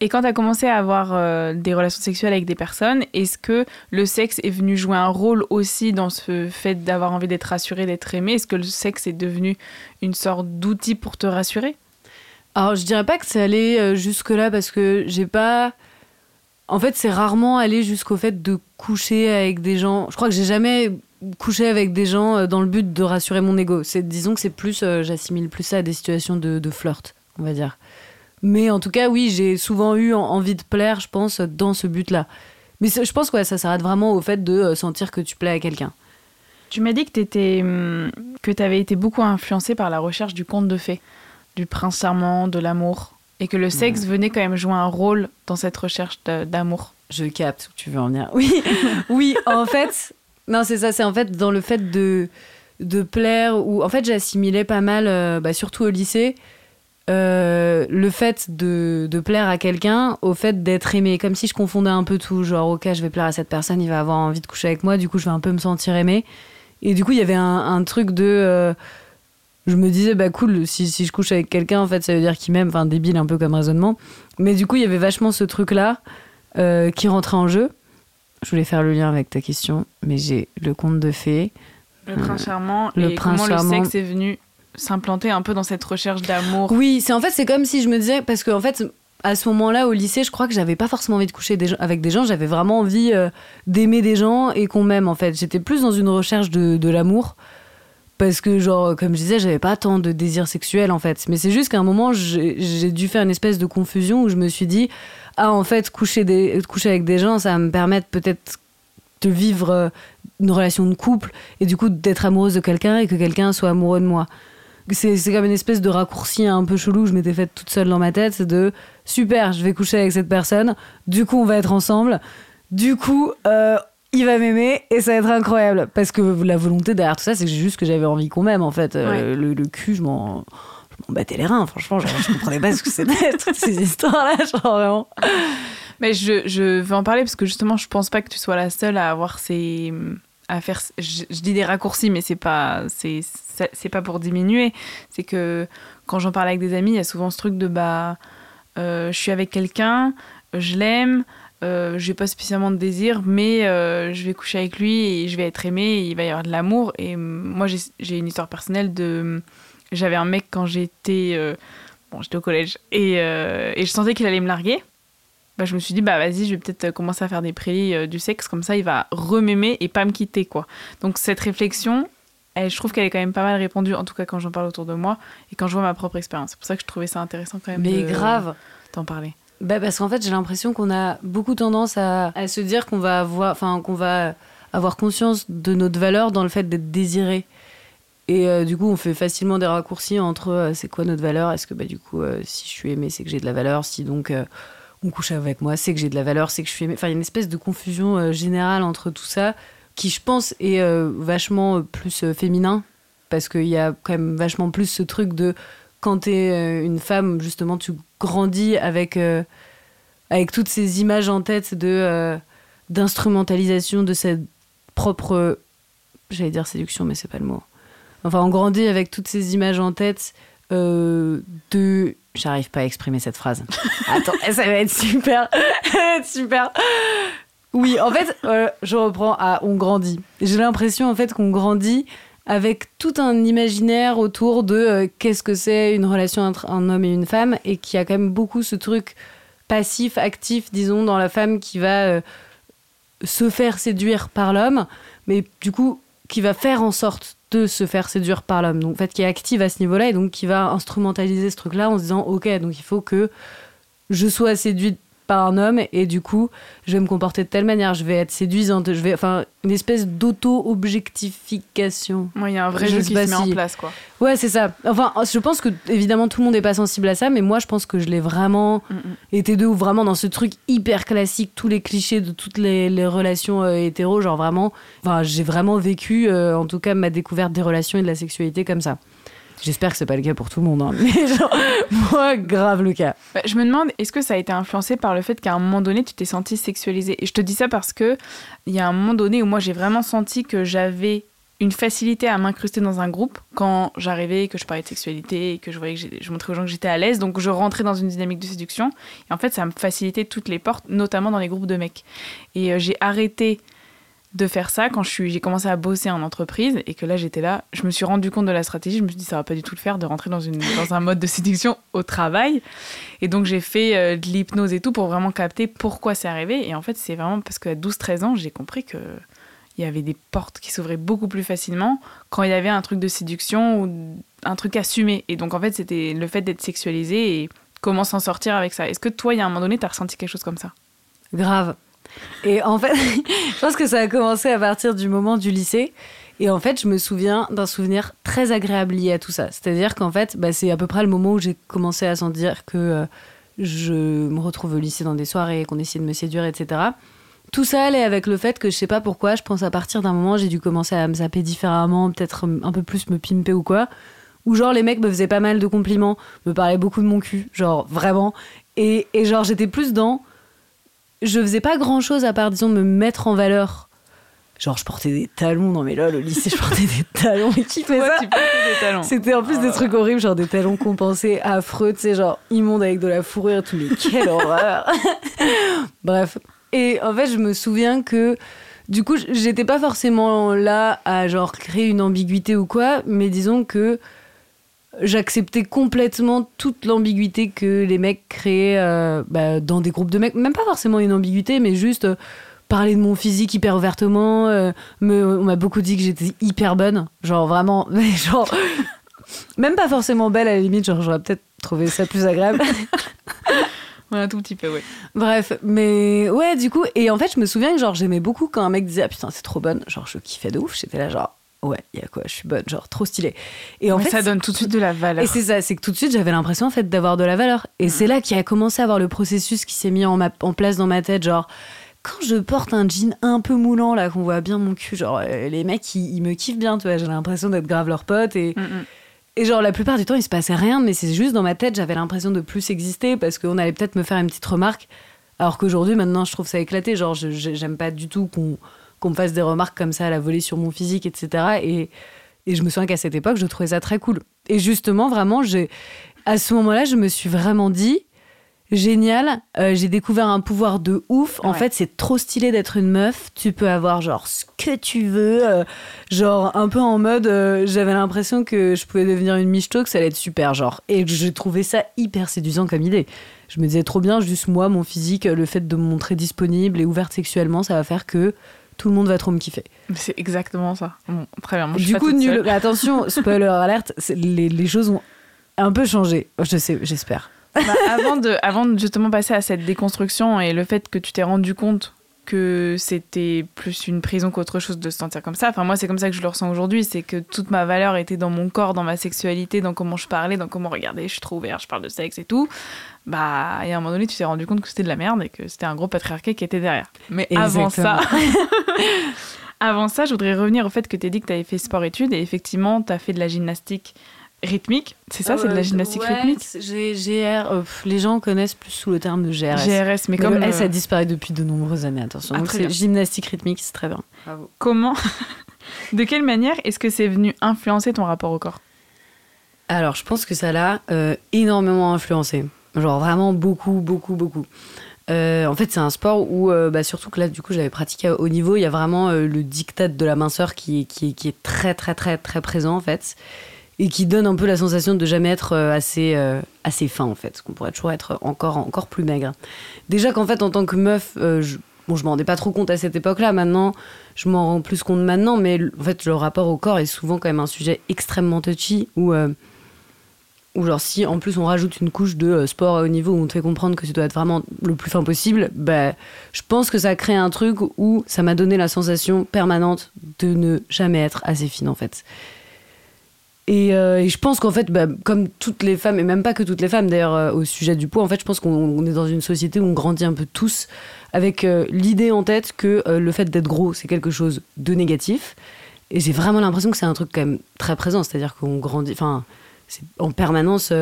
Et quand tu as commencé à avoir des relations sexuelles avec des personnes, est-ce que le sexe est venu jouer un rôle aussi dans ce fait d'avoir envie d'être rassuré, d'être aimé Est-ce que le sexe est devenu une sorte d'outil pour te rassurer? Alors je dirais pas que c'est allé jusque-là parce que j'ai pas en fait, c'est rarement aller jusqu'au fait de coucher avec des gens. Je crois que j'ai jamais couché avec des gens euh, dans le but de rassurer mon ego. C'est, disons que c'est plus, euh, j'assimile plus ça à des situations de, flirt, on va dire. Mais en tout cas, oui, j'ai souvent eu envie de plaire, je pense, dans ce but-là. Mais je pense que ça s'arrête vraiment au fait de euh, sentir que tu plais à quelqu'un. Tu m'as dit que tu hum, que avais été beaucoup influencé par la recherche du conte de fées, du prince charmant, de l'amour et que le sexe venait quand même jouer un rôle dans cette recherche d'amour. Je capte où tu veux en venir. Oui, oui, en fait, non, c'est ça, c'est en fait dans le fait de, de plaire, ou en fait j'assimilais pas mal, euh, bah, surtout au lycée, euh, le fait de, de plaire à quelqu'un au fait d'être aimé, comme si je confondais un peu tout, genre ok je vais plaire à cette personne, il va avoir envie de coucher avec moi, du coup je vais un peu me sentir aimé. Et du coup il y avait un, un truc de... Euh, je me disais, bah cool, si, si je couche avec quelqu'un, en fait, ça veut dire qu'il m'aime, enfin débile un peu comme raisonnement. Mais du coup, il y avait vachement ce truc-là euh, qui rentrait en jeu. Je voulais faire le lien avec ta question, mais j'ai le conte de fées. Le prince charmant, le et prince comment le sexe est venu s'implanter un peu dans cette recherche d'amour. Oui, c'est en fait, c'est comme si je me disais, parce qu'en en fait, à ce moment-là, au lycée, je crois que j'avais pas forcément envie de coucher avec des gens, j'avais vraiment envie euh, d'aimer des gens et qu'on m'aime, en fait. J'étais plus dans une recherche de, de l'amour parce que genre comme je disais j'avais pas tant de désir sexuel en fait. Mais c'est juste qu'à un moment j'ai dû faire une espèce de confusion où je me suis dit ah en fait coucher coucher avec des gens ça va me permettre peut-être de vivre euh, une relation de couple et du coup d'être amoureuse de quelqu'un et que quelqu'un soit amoureux de moi. C'est comme une espèce de raccourci un peu chelou je m'étais faite toute seule dans ma tête. De super je vais coucher avec cette personne. Du coup on va être ensemble. Du coup euh, il va m'aimer et ça va être incroyable. Parce que la volonté derrière tout ça, c'est juste que j'avais envie qu'on m'aime, en fait. Euh, le, cul, je m'en battais les reins, franchement. Genre, je comprenais pas ce que c'était, toutes ces histoires-là, genre vraiment. Mais je, je veux en parler parce que justement, je pense pas que tu sois la seule à avoir ces. à faire. Je, dis des raccourcis, mais c'est pas. C'est, c'est pas pour diminuer. C'est que quand j'en parle avec des amis, il y a souvent ce truc de bah. Euh, je suis avec quelqu'un, je l'aime. Euh, j'ai pas spécialement de désir, mais euh, je vais coucher avec lui et je vais être aimée, et il va y avoir de l'amour. Et moi, j'ai une histoire personnelle de. J'avais un mec quand j'étais. Euh, bon, j'étais au collège, et, et je sentais qu'il allait me larguer. Bah, je me suis dit, bah vas-y, je vais peut-être commencer à faire des prélis du sexe, comme ça il va remaimer et pas me quitter, quoi. Donc cette réflexion, elle, je trouve qu'elle est quand même pas mal répandue, en tout cas quand j'en parle autour de moi et quand je vois ma propre expérience. C'est pour ça que je trouvais ça intéressant quand même. Mais grave T'en parler. Bah parce qu'en fait, j'ai l'impression qu'on a beaucoup tendance à, se dire qu'on va avoir, enfin qu'on va avoir conscience de notre valeur dans le fait d'être désiré. Et euh, du coup, on fait facilement des raccourcis entre euh, c'est quoi notre valeur? Est-ce que bah, du coup, euh, si je suis aimé, c'est que j'ai de la valeur Si donc on couche avec moi, c'est que j'ai de la valeur, c'est que je suis aimé. Enfin, il y a une espèce de confusion générale entre tout ça qui, je pense, est vachement plus féminin parce qu'il y a quand même vachement plus ce truc de quand tu es une femme, justement, tu grandis avec, euh, avec toutes ces images en tête de euh, d'instrumentalisation de cette propre. J'allais dire séduction, mais c'est pas le mot. Enfin, on grandit avec toutes ces images en tête euh, de. J'arrive pas à exprimer cette phrase. Attends, ça va être super. ça va être super. Oui, en fait, je reprends à on grandit. J'ai l'impression en fait qu'on grandit avec tout un imaginaire autour de euh, qu'est-ce que c'est une relation entre un homme et une femme, et qui a quand même beaucoup ce truc passif, actif, disons, dans la femme qui va euh, se faire séduire par l'homme, mais du coup, qui va faire en sorte de se faire séduire par l'homme. Donc, en fait, qui est active à ce niveau-là, et donc qui va instrumentaliser ce truc-là en se disant, ok, donc il faut que je sois séduite par un homme et du coup je vais me comporter de telle manière. Je vais être séduisante. Je vais enfin une espèce d'auto objectification il y a un vrai jeu qui se met en place quoi. Ouais c'est ça. Enfin je pense que évidemment tout le monde n'est pas sensible à ça mais moi je pense que je l'ai vraiment mm, mm. été de ou vraiment dans ce truc hyper classique tous les clichés de toutes les, relations euh, hétéro genre vraiment enfin j'ai vraiment vécu euh, en tout cas ma découverte des relations et de la sexualité comme ça J'espère que c'est pas le cas pour tout le monde, hein. mais genre, moi, grave le cas. Bah, je me demande, est-ce que ça a été influencé par le fait qu'à un moment donné, tu t'es sentie sexualisée? Et je te dis ça parce que il y a un moment donné où moi, j'ai vraiment senti que j'avais une facilité à m'incruster dans un groupe quand j'arrivais, que je parlais de sexualité et que je voyais que je montrais aux gens que j'étais à l'aise. Donc je rentrais dans une dynamique de séduction. Et en fait, ça me facilitait toutes les portes, notamment dans les groupes de mecs. Et euh, j'ai arrêté de faire ça quand j'ai commencé à bosser en entreprise et que là j'étais là, je me suis rendu compte de la stratégie, je me suis dit ça va pas du tout le faire de rentrer dans, une, dans un mode de séduction au travail. Et donc j'ai fait euh, de l'hypnose et tout pour vraiment capter pourquoi c'est arrivé. Et en fait c'est vraiment parce qu'à 12-13 ans j'ai compris que il y avait des portes qui s'ouvraient beaucoup plus facilement quand il y avait un truc de séduction ou un truc assumé. Et donc en fait c'était le fait d'être sexualisé et comment s'en sortir avec ça. Est-ce que toi, il y a un moment donné, tu as ressenti quelque chose comme ça? Grave. Et en fait, je pense que ça a commencé à partir du moment du lycée. Et en fait, je me souviens d'un souvenir très agréable lié à tout ça. C'est-à-dire qu'en fait, bah, c'est à peu près le moment où j'ai commencé à sentir que euh, je me retrouve au lycée dans des soirées, qu'on essayait de me séduire, etc. Tout ça allait avec le fait que je sais pas pourquoi, je pense à partir d'un moment, j'ai dû commencer à me zapper différemment, peut-être un peu plus me pimper ou quoi. Ou genre les mecs me faisaient pas mal de compliments, me parlaient beaucoup de mon cul, genre vraiment. Et, et genre j'étais plus dans je faisais pas grand chose à part, disons, me mettre en valeur. Genre, je portais des talons. Non, mais là, au lycée, je portais des talons. Mais qui fait ça C'était en plus des trucs horribles, genre des talons compensés, affreux, tu sais, genre immondes avec de la fourrure tout. Mais quelle horreur Bref. Et en fait, je me souviens que. Du coup, j'étais pas forcément là à genre créer une ambiguïté ou quoi, mais disons que j'acceptais complètement toute l'ambiguïté que les mecs créaient euh, bah, dans des groupes de mecs. Même pas forcément une ambiguïté, mais juste euh, parler de mon physique hyper ouvertement. Euh, on m'a beaucoup dit que j'étais hyper bonne. Genre vraiment, genre. même pas forcément belle à la limite, genre j'aurais peut-être trouvé ça plus agréable. Ouais, un tout petit peu, ouais. Bref, mais ouais, du coup, et en fait, je me souviens que genre j'aimais beaucoup quand un mec disait ah putain, c'est trop bonne, genre je kiffais de ouf, j'étais là genre ouais, il y a quoi, je suis bonne, genre trop stylée. Et en fait, ça donne tout de suite de la valeur. Et c'est ça, c'est que tout de suite j'avais l'impression en fait d'avoir de la valeur. Et c'est là qu'il a commencé à avoir le processus qui s'est mis en, en place dans ma tête, genre quand je porte un jean un peu moulant là, qu'on voit bien mon cul, genre euh, les mecs ils, me kiffent bien, tu vois, j'ai l'impression d'être grave leur pote et. Et genre, la plupart du temps, il se passait rien, mais c'est juste dans ma tête, j'avais l'impression de plus exister parce qu'on allait peut-être me faire une petite remarque. Alors qu'aujourd'hui, maintenant, je trouve ça éclaté. Genre, j'aime pas du tout qu'on qu'on me fasse des remarques comme ça à la volée sur mon physique, etc. Et, et je me souviens qu'à cette époque, je trouvais ça très cool. Et justement, vraiment, j'ai, à ce moment-là, je me suis vraiment dit, génial, euh, j'ai découvert un pouvoir de ouf. En fait, c'est trop stylé d'être une meuf. Tu peux avoir genre ce que tu veux, euh, genre un peu en mode, euh, j'avais l'impression que je pouvais devenir une michto, que ça allait être super, genre. Et j'ai trouvé ça hyper séduisant comme idée. Je me disais trop bien, juste moi, mon physique, le fait de me montrer disponible et ouverte sexuellement, ça va faire que tout le monde va trop me kiffer. C'est exactement ça. très bien. du coup, nul. Attention, spoiler alerte, les, les, choses ont un peu changé. Je sais, j'espère. Bah, avant, de, avant de justement passer à cette déconstruction et le fait que tu t'es rendu compte que c'était plus une prison qu'autre chose de se sentir comme ça. Enfin, moi, c'est comme ça que je le ressens aujourd'hui. C'est que toute ma valeur était dans mon corps, dans ma sexualité, dans comment je parlais, dans comment regarder. Je suis trop ouverte, je parle de sexe et tout. Bah, et à un moment donné, tu t'es rendu compte que c'était de la merde et que c'était un gros patriarcat qui était derrière. Mais avant ça. avant ça, je voudrais revenir au fait que tu as dit que tu avais fait sport-études et effectivement, tu as fait de la gymnastique rythmique. C'est ça, c'est de la euh, gymnastique rythmique? GR, euh, les gens connaissent plus sous le terme de GRS. GRS, mais, comme. Le S a disparu depuis de nombreuses années, attention. Ah, Donc c'est gymnastique rythmique, c'est très bien. Comment, de quelle manière est-ce que c'est venu influencer ton rapport au corps? Alors, je pense que ça l'a euh, énormément influencé. Genre vraiment beaucoup, beaucoup, beaucoup. en fait, c'est un sport où, bah, surtout que là, du coup, j'avais pratiqué à haut niveau, il y a vraiment le diktat de la minceur qui, qui, qui, est très, très, très, très présent, en fait et qui donne un peu la sensation de jamais être euh, assez, euh, assez fin en fait, qu'on pourrait toujours être encore, encore plus maigre. Déjà qu'en fait en tant que meuf, euh, je, bon je m'en rendais pas trop compte à cette époque-là, maintenant je m'en rends plus compte maintenant, mais en fait le rapport au corps est souvent quand même un sujet extrêmement touchy où, où genre si en plus on rajoute une couche de sport à haut niveau où on te fait comprendre que tu dois être vraiment le plus fin possible, bah, je pense que ça crée un truc où ça m'a donné la sensation permanente de ne jamais être assez fine en fait. Euh, et, je pense qu'en fait, bah, comme toutes les femmes, et même pas que toutes les femmes d'ailleurs, euh, au sujet du poids, en fait, je pense qu'on est dans une société où on grandit un peu tous avec euh, l'idée en tête que le fait d'être gros, c'est quelque chose de négatif. Et j'ai vraiment l'impression que c'est un truc quand même très présent, c'est-à-dire qu'on grandit. Enfin, c'est en permanence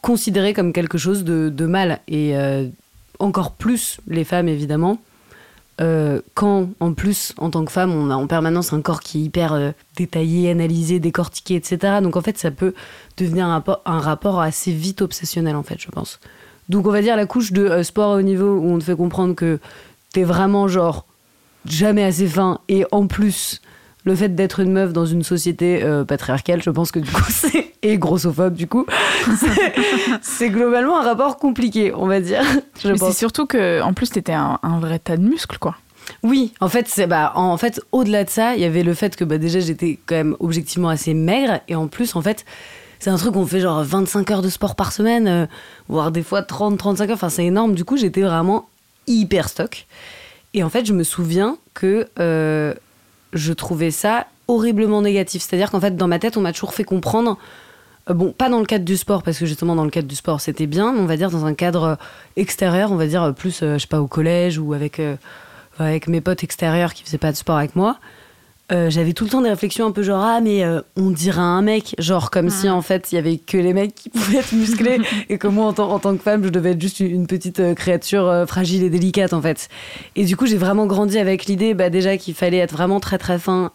considéré comme quelque chose de, mal. Et encore plus les femmes, évidemment. Euh, quand, en plus, en tant que femme, on a en permanence un corps qui est hyper euh, détaillé, analysé, décortiqué, etc. Donc, en fait, ça peut devenir un rapport, assez vite obsessionnel, en fait, je pense. Donc, on va dire la couche de euh, sport haut niveau où on te fait comprendre que t'es vraiment, genre, jamais assez fin et en plus, le fait d'être une meuf dans une société euh, patriarcale, je pense que du coup, c'est. et grossophobe, du coup, c'est- globalement un rapport compliqué, on va dire. Je Mais c'est surtout que, en plus, t'étais un, un vrai tas de muscles, quoi. Oui, en fait, c'est bah, en fait, au-delà de ça, il y avait le fait que bah, déjà j'étais quand même objectivement assez maigre et en plus, en fait, c'est un truc qu'on fait genre 25 heures de sport par semaine, euh, voire des fois 30, 35 heures. Enfin, c'est énorme. Du coup, j'étais vraiment hyper stock. Et en fait, je me souviens que euh, je trouvais ça horriblement négatif. C'est-à-dire qu'en fait, dans ma tête, on m'a toujours fait comprendre. euh, Bon, pas dans le cadre du sport, parce que justement dans le cadre du sport c'était bien, mais on va dire dans un cadre euh, extérieur, on va dire euh, plus, je sais pas, au collège ou avec, avec mes potes extérieurs qui faisaient pas de sport avec moi, euh, j'avais tout le temps des réflexions un peu genre ah mais euh, on dirait un mec. Genre comme si en fait il y avait que les mecs qui pouvaient être musclés et que moi en, tant- en tant que femme je devais être juste une, petite euh, créature fragile et délicate en fait. Et du coup j'ai vraiment grandi avec l'idée bah, déjà qu'il fallait être vraiment très très fin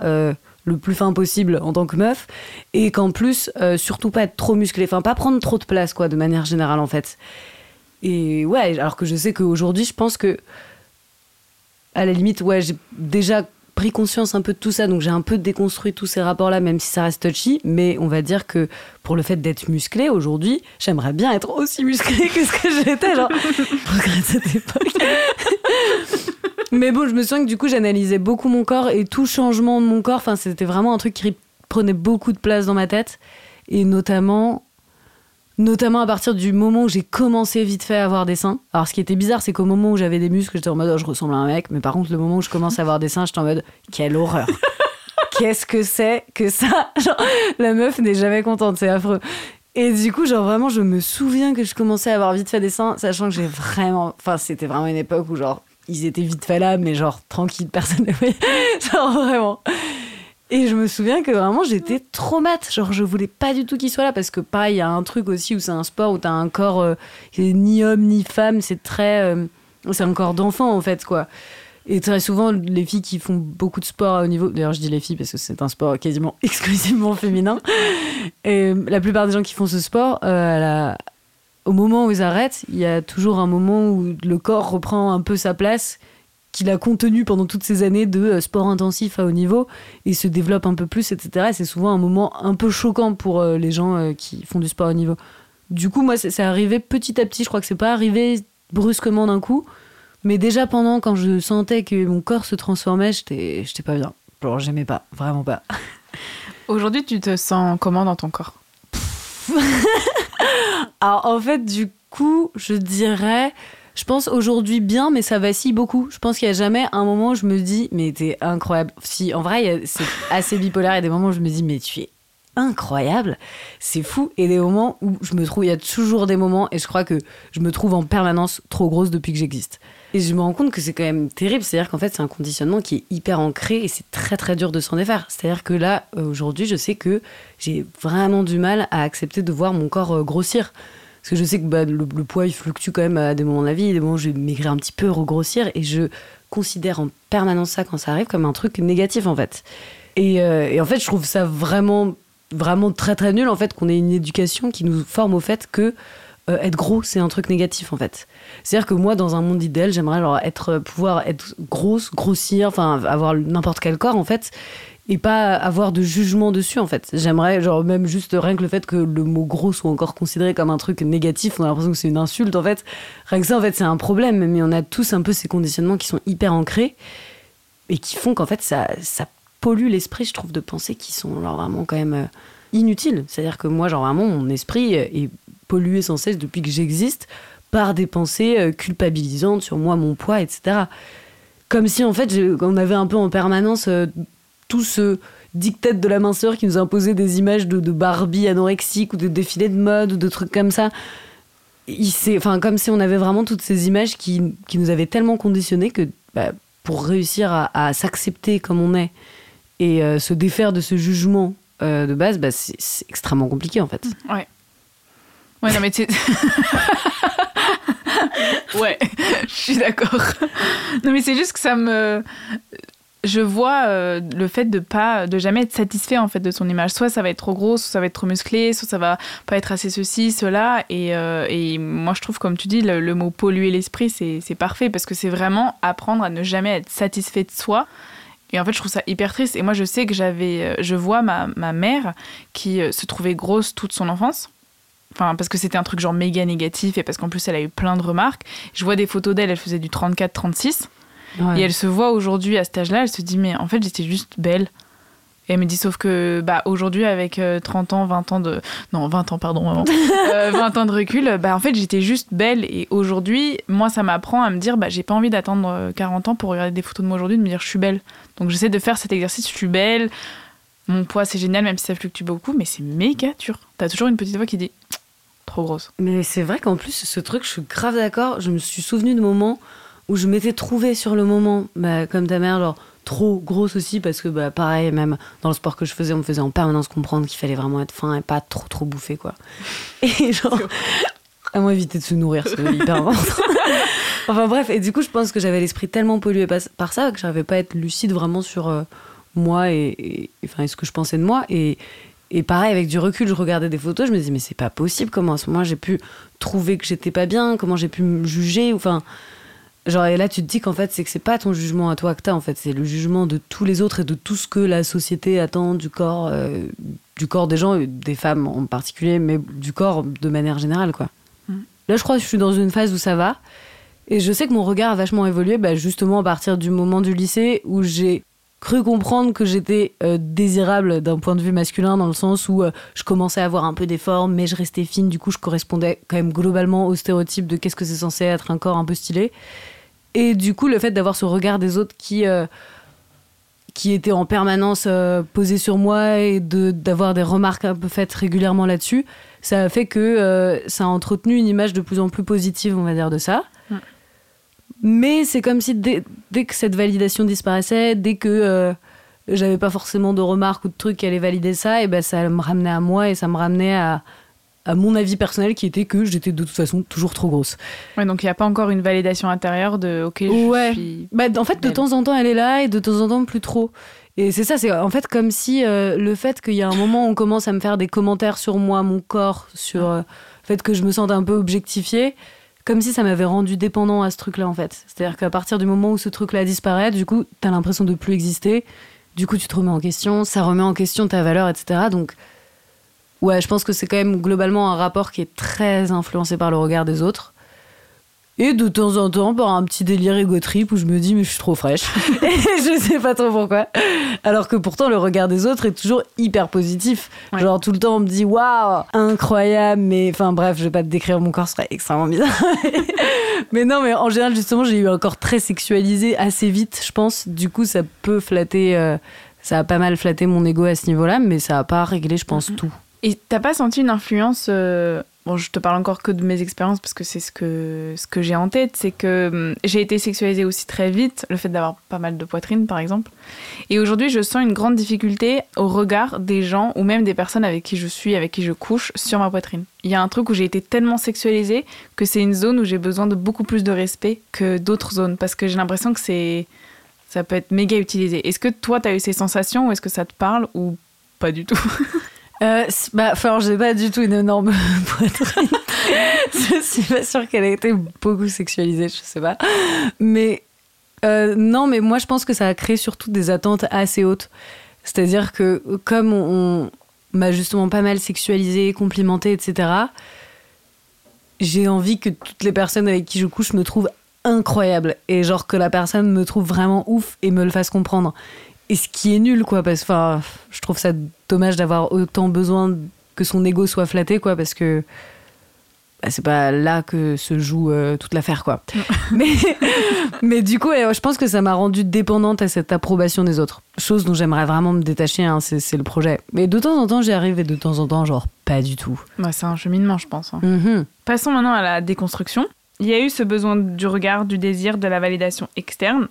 le plus fin possible en tant que meuf et qu'en plus surtout pas être trop musclé enfin pas prendre trop de place quoi de manière générale en fait. Et ouais alors que je sais qu'aujourd'hui je pense que à la limite, ouais, j'ai déjà pris conscience un peu de tout ça, donc j'ai un peu déconstruit tous ces rapports-là, même si ça reste touchy. Mais on va dire que pour le fait d'être musclé aujourd'hui, j'aimerais bien être aussi musclé que ce que j'étais. Genre, je regrette cette époque. mais bon, je me souviens que du coup, j'analysais beaucoup mon corps et tout changement de mon corps. Enfin, c'était vraiment un truc qui prenait beaucoup de place dans ma tête. Et notamment, Notamment à partir du moment où j'ai commencé vite fait à avoir des seins. Alors ce qui était bizarre, c'est qu'au moment où j'avais des muscles, j'étais en mode oh, je ressemble à un mec. Mais par contre, le moment où je commence à avoir des seins, j'étais en mode quelle horreur. Qu'est-ce que c'est que ça? Genre, La meuf n'est jamais contente, c'est affreux. Et du coup, genre vraiment, je me souviens que je commençais à avoir vite fait des seins, sachant que j'ai vraiment. Enfin, c'était vraiment une époque où genre ils étaient vite fait là, mais genre tranquille, personne ne voyait. Genre vraiment. Et je me souviens que vraiment j'étais trop mat. Genre je voulais pas du tout qu'il soit là parce que pareil, il y a un truc aussi où c'est un sport où t'as un corps euh, ni homme ni femme. C'est très. euh, c'est un corps d'enfant en fait quoi. Et très souvent, les filles qui font beaucoup de sport à haut niveau, d'ailleurs je dis les filles parce que c'est un sport quasiment exclusivement féminin, et la plupart des gens qui font ce sport, euh, à la- au moment où ils arrêtent, il y a toujours un moment où le corps reprend un peu sa place qu'il a contenu pendant toutes ces années de euh, sport intensif à haut niveau et se développe un peu plus, etc. Et c'est souvent un moment un peu choquant pour euh, les gens euh, qui font du sport haut niveau. Du coup, moi, c'est arrivé petit à petit. Je crois que c'est pas arrivé brusquement d'un coup. Mais déjà pendant, quand je sentais que mon corps se transformait, j'étais j'étais pas bien. Genre, j'aimais pas, vraiment pas. Aujourd'hui, tu te sens comment dans ton corps? Alors, en fait, du coup, je dirais. Je pense aujourd'hui bien, mais ça vacille beaucoup. Je pense qu'il n'y a jamais un moment où je me dis, mais t'es incroyable. Si, en vrai, c'est assez bipolaire. Il y a des moments où je me dis, mais tu es incroyable. C'est fou. Et des moments où je me trouve, il y a toujours des moments, et je crois que je me trouve en permanence trop grosse depuis que j'existe. Et je me rends compte que c'est quand même terrible. C'est-à-dire qu'en fait, c'est un conditionnement qui est hyper ancré et c'est très très dur de s'en défaire. C'est-à-dire que là, euh, aujourd'hui, je sais que j'ai vraiment du mal à accepter de voir mon corps euh, grossir. Parce que je sais que bah, le, poids, il fluctue quand même à des moments de la vie. Des moments où je vais maigrir un petit peu, regrossir. Et je considère en permanence ça, quand ça arrive, comme un truc négatif, en fait. Et, euh, en fait, je trouve ça vraiment, vraiment très, très nul, en fait, qu'on ait une éducation qui nous forme au fait que euh, être gros, c'est un truc négatif, en fait. C'est-à-dire que moi, dans un monde idéal, j'aimerais genre, être, pouvoir être grosse, grossir, enfin, avoir n'importe quel corps, en fait et pas avoir de jugement dessus en fait. J'aimerais genre même juste rien que le fait que le mot gros soit encore considéré comme un truc négatif, on a l'impression que c'est une insulte en fait. Rien que ça en fait c'est un problème, mais on a tous un peu ces conditionnements qui sont hyper ancrés et qui font qu'en fait ça, ça pollue l'esprit je trouve de penser qui sont genre vraiment quand même euh, inutiles. C'est-à-dire que moi genre vraiment mon esprit est pollué sans cesse depuis que j'existe par des pensées euh, culpabilisantes sur moi, mon poids, etc. Comme si en fait on avait un peu en permanence euh, tout ce dictat de la minceur qui nous imposait des images de, Barbie anorexique ou de défilés de mode ou de trucs comme ça. Il enfin, comme si on avait vraiment toutes ces images qui, qui nous avaient tellement conditionnés que bah, pour réussir à, s'accepter comme on est et euh, se défaire de ce jugement euh, de base, bah, c'est extrêmement compliqué en fait. Ouais. Ouais, non, mais tu ouais, je suis d'accord. Non, mais c'est juste que ça me. Je vois euh, le fait de pas, de jamais être satisfait en fait de son image. Soit ça va être trop gros, soit ça va être trop musclé, soit ça va pas être assez ceci, cela. Et, euh, et moi, je trouve, comme tu dis, le, mot polluer l'esprit, c'est parfait parce que c'est vraiment apprendre à ne jamais être satisfait de soi. Et en fait, je trouve ça hyper triste. Et moi, je sais que j'avais, euh, je vois ma, ma mère qui se trouvait grosse toute son enfance. Enfin, parce que c'était un truc genre méga négatif et parce qu'en plus, elle a eu plein de remarques. Je vois des photos d'elle, elle faisait du 34-36. Ouais. Et elle se voit aujourd'hui à cet âge-là, elle se dit, mais en fait, j'étais juste belle. Et elle me dit, sauf que bah, aujourd'hui, avec euh, 30 ans, 20 ans de. Non, 20 ans, pardon, maman. Euh, 20 ans de recul, bah, en fait, j'étais juste belle. Et aujourd'hui, moi, ça m'apprend à me dire, bah, j'ai pas envie d'attendre euh, 40 ans pour regarder des photos de moi aujourd'hui, de me dire, je suis belle. Donc, j'essaie de faire cet exercice, je suis belle. Mon poids, c'est génial, même si ça fluctue beaucoup, mais c'est méga dur. T'as toujours une petite voix qui dit, trop grosse. Mais c'est vrai qu'en plus, ce truc, je suis grave d'accord. Je me suis souvenu de moments où je m'étais trouvée sur le moment, bah, comme ta mère, genre trop grosse aussi, parce que bah, pareil, même dans le sport que je faisais, on me faisait en permanence comprendre qu'il fallait vraiment être fin et pas trop trop bouffer, quoi. Et genre, à moins éviter de se nourrir, c'est hyper important. enfin bref, et du coup, je pense que j'avais l'esprit tellement pollué par ça que j'arrivais pas à être lucide vraiment sur euh, moi et, et- enfin, et ce que je pensais de moi. Et, et pareil, avec du recul, je regardais des photos, je me disais, mais c'est pas possible, comment à ce moment j'ai pu trouver que j'étais pas bien, comment j'ai pu me juger, enfin. Genre, et là, tu te dis qu'en fait, c'est que c'est pas ton jugement à toi que t'as, en fait, c'est le jugement de tous les autres et de tout ce que la société attend du corps, euh, du corps des gens, des femmes en particulier, mais du corps de manière générale, quoi. Mm. Là, je crois que je suis dans une phase où ça va. Et je sais que mon regard a vachement évolué, bah, justement à partir du moment du lycée où j'ai cru comprendre que j'étais euh, désirable d'un point de vue masculin, dans le sens où euh, je commençais à avoir un peu des formes, mais je restais fine. Du coup, je correspondais quand même globalement au stéréotype de qu'est-ce que c'est censé être un corps un peu stylé. Et du coup, le fait d'avoir ce regard des autres qui, euh, qui était en permanence euh, posé sur moi et de- d'avoir des remarques un peu faites régulièrement là-dessus, ça a fait que euh, ça a entretenu une image de plus en plus positive, on va dire, de ça. Mais c'est comme si dès, dès que cette validation disparaissait, dès que j'avais pas forcément de remarques ou de trucs qui allaient valider ça, et ben ça me ramenait à moi et ça me ramenait à, à mon avis personnel qui était que j'étais de toute façon toujours trop grosse. Ouais, donc il n'y a pas encore une validation intérieure de, ok, je Ouais. suis. Bah, en fait, de Belle. temps en temps, elle est là et de temps en temps, plus trop. Et c'est ça, c'est en fait comme si euh, le fait qu'il y a un moment où on commence à me faire des commentaires sur moi, mon corps, sur euh, le fait que je me sente un peu objectifiée, comme si ça m'avait rendu dépendant à ce truc-là, en fait. C'est-à-dire qu'à partir du moment où ce truc-là disparaît, du coup, t'as l'impression de plus exister. Du coup, tu te remets en question, ça remet en question ta valeur, etc. Donc, ouais, je pense que c'est quand même globalement un rapport qui est très influencé par le regard des autres. Et de temps en temps, par un petit délire ego trip où je me dis, mais je suis trop fraîche. et je sais pas trop pourquoi. Alors que pourtant, le regard des autres est toujours hyper positif. Ouais. Genre, tout le temps, on me dit, waouh, incroyable. Mais enfin, bref, je vais pas te décrire mon corps, ce serait extrêmement bizarre. mais non, mais en général, justement, j'ai eu un corps très sexualisé assez vite, je pense. Du coup, ça peut flatter. euh, ça a pas mal flatté mon ego à ce niveau-là, mais ça a pas réglé, je pense, tout. Et t'as pas senti une influence euh, Bon, je te parle encore que de mes expériences parce que c'est ce que, ce que j'ai en tête. C'est que hum, j'ai été sexualisée aussi très vite, le fait d'avoir pas mal de poitrine par exemple. Et aujourd'hui, je sens une grande difficulté au regard des gens ou même des personnes avec qui je suis, avec qui je couche sur ma poitrine. Il y a un truc où j'ai été tellement sexualisée que c'est une zone où j'ai besoin de beaucoup plus de respect que d'autres zones parce que j'ai l'impression que c'est ça peut être méga utilisé. Est-ce que toi, t'as eu ces sensations ou est-ce que ça te parle ou pas du tout? Euh, bah, pas du tout une énorme poitrine. je suis pas sûre qu'elle ait été beaucoup sexualisée, je sais pas. Mais euh, non, mais moi je pense que ça a créé surtout des attentes assez hautes. C'est-à-dire que comme on, on m'a justement pas mal sexualisée, complimentée, etc., j'ai envie que toutes les personnes avec qui je couche me trouvent incroyable et genre que la personne me trouve vraiment ouf et me le fasse comprendre. Et ce qui est nul, quoi, parce que je trouve ça dommage d'avoir autant besoin que son ego soit flatté, quoi, parce que bah, c'est pas là que se joue euh, toute l'affaire, quoi. mais, mais du coup, ouais, je pense que ça m'a rendue dépendante à cette approbation des autres. Chose dont j'aimerais vraiment me détacher, hein, c'est le projet. Mais de temps en temps, j'y arrive et de temps en temps, genre, pas du tout. Bah, C'est un cheminement, je pense. hein. Mhm. Passons maintenant à la déconstruction. Il y a eu ce besoin du regard, du désir, de la validation externe.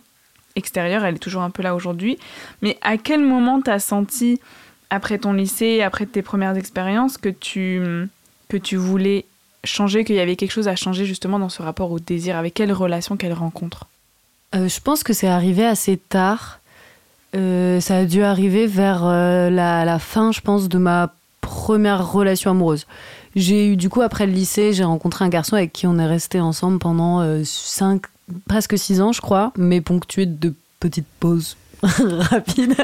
Extérieure, elle est toujours un peu là aujourd'hui. Mais à quel moment t'as senti après ton lycée, après tes premières expériences, que tu, que tu voulais changer, qu'il y avait quelque chose à changer justement dans ce rapport au désir? Avec quelle relation, quelle rencontre? Euh, Je pense que c'est arrivé assez tard. Euh, ça a dû arriver vers euh, la, la, fin, je pense, de ma première relation amoureuse. J'ai eu, du coup, après le lycée, j'ai rencontré un garçon avec qui on est resté ensemble pendant 5, presque 6 ans, je crois, mais ponctué de petites pauses rapides.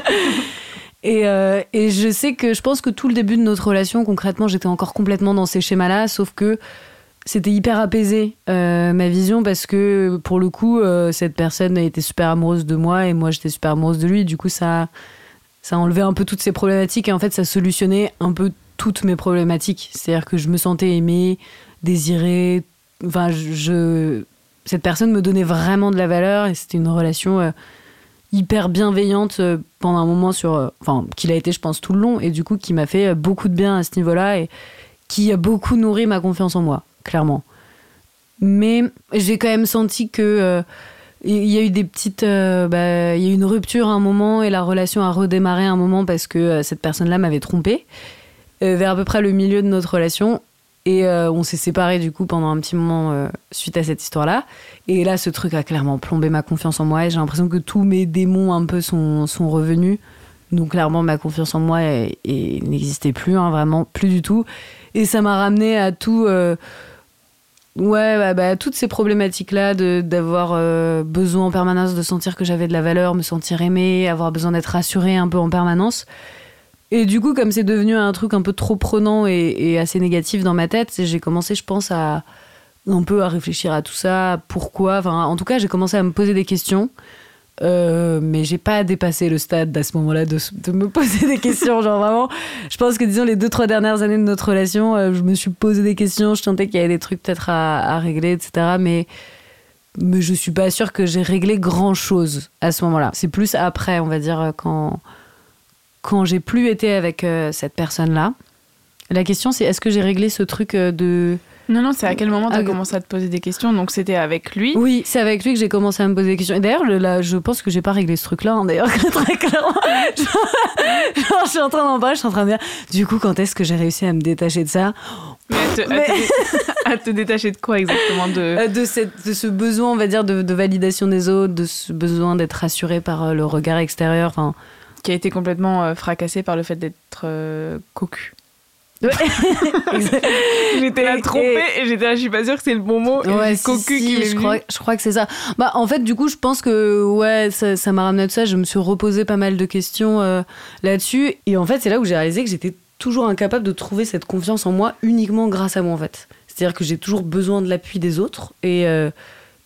Et, et, je sais que je pense que tout le début de notre relation, concrètement, j'étais encore complètement dans ces schémas-là, sauf que c'était hyper apaisé euh, ma vision parce que pour le coup euh, cette personne était super amoureuse de moi et moi j'étais super amoureuse de lui. Du coup ça ça enlevait un peu toutes ces problématiques et en fait ça solutionnait un peu toutes mes problématiques. C'est-à-dire que je me sentais aimée désirée. Enfin je cette personne me donnait vraiment de la valeur et c'était une relation euh, hyper bienveillante pendant un moment sur enfin qu'il a été je pense tout le long et du coup qui m'a fait beaucoup de bien à ce niveau-là et qui a beaucoup nourri ma confiance en moi clairement. Mais j'ai quand même senti que euh, il y a eu des petites, euh, bah, il y a eu une rupture à un moment et la relation a redémarré à un moment parce que euh, cette personne-là m'avait trompée vers à peu près le milieu de notre relation et on s'est séparés du coup pendant un petit moment suite à cette histoire-là. Et là, ce truc a clairement plombé ma confiance en moi et j'ai l'impression que tous mes démons un peu sont, sont revenus. Donc clairement, ma confiance en moi n'existait plus, hein, vraiment plus du tout. Et ça m'a ramené à tout Ouais, bah, bah, toutes ces problématiques-là, d'avoir euh, besoin en permanence de sentir que j'avais de la valeur, me sentir aimée, avoir besoin d'être rassurée un peu en permanence. Et du coup, comme c'est devenu un truc un peu trop prenant et, assez négatif dans ma tête, j'ai commencé, je pense, à un peu à réfléchir à tout ça, pourquoi. Enfin, en tout cas, j'ai commencé à me poser des questions. Euh, mais j'ai pas dépassé le stade à ce moment-là de, me poser des questions. genre vraiment, je pense que disons les deux trois dernières années de notre relation, euh, je me suis posé des questions. Je sentais qu'il y avait des trucs peut-être à, à, régler, etc. Mais mais je suis pas sûre que j'ai réglé grand chose à ce moment-là. C'est plus après, on va dire, quand quand j'ai plus été avec euh, cette personne-là. La question c'est est-ce que j'ai réglé ce truc de non, non, c'est à quel moment tu as ah, commencé à te poser des questions? Donc c'était avec lui? Oui, c'est avec lui que j'ai commencé à me poser des questions. Et d'ailleurs, là, je pense que j'ai pas réglé ce truc-là, hein, d'ailleurs, très clairement. je suis en train d'en parler, je suis en train de dire, du coup, quand est-ce que j'ai réussi à me détacher de ça? Mais à, te, détacher de quoi exactement? De... Euh, de, cette, de ce besoin, on va dire, de, validation des autres, de ce besoin d'être rassuré par euh, le regard extérieur. Enfin, qui a été complètement euh, fracassé par le fait d'être cocu. Ouais. j'étais là trompée et, j'étais là, je suis pas sûre que c'est le bon mot. Ouais, cocu qui je, crois, je crois que c'est ça. Bah, en fait, du coup, je pense que ouais, ça m'a ramené de ça. Je me suis reposé pas mal de questions euh, là-dessus. Et en fait, c'est là où j'ai réalisé que j'étais toujours incapable de trouver cette confiance en moi uniquement grâce à moi, en fait. C'est-à-dire que j'ai toujours besoin de l'appui des autres et, euh,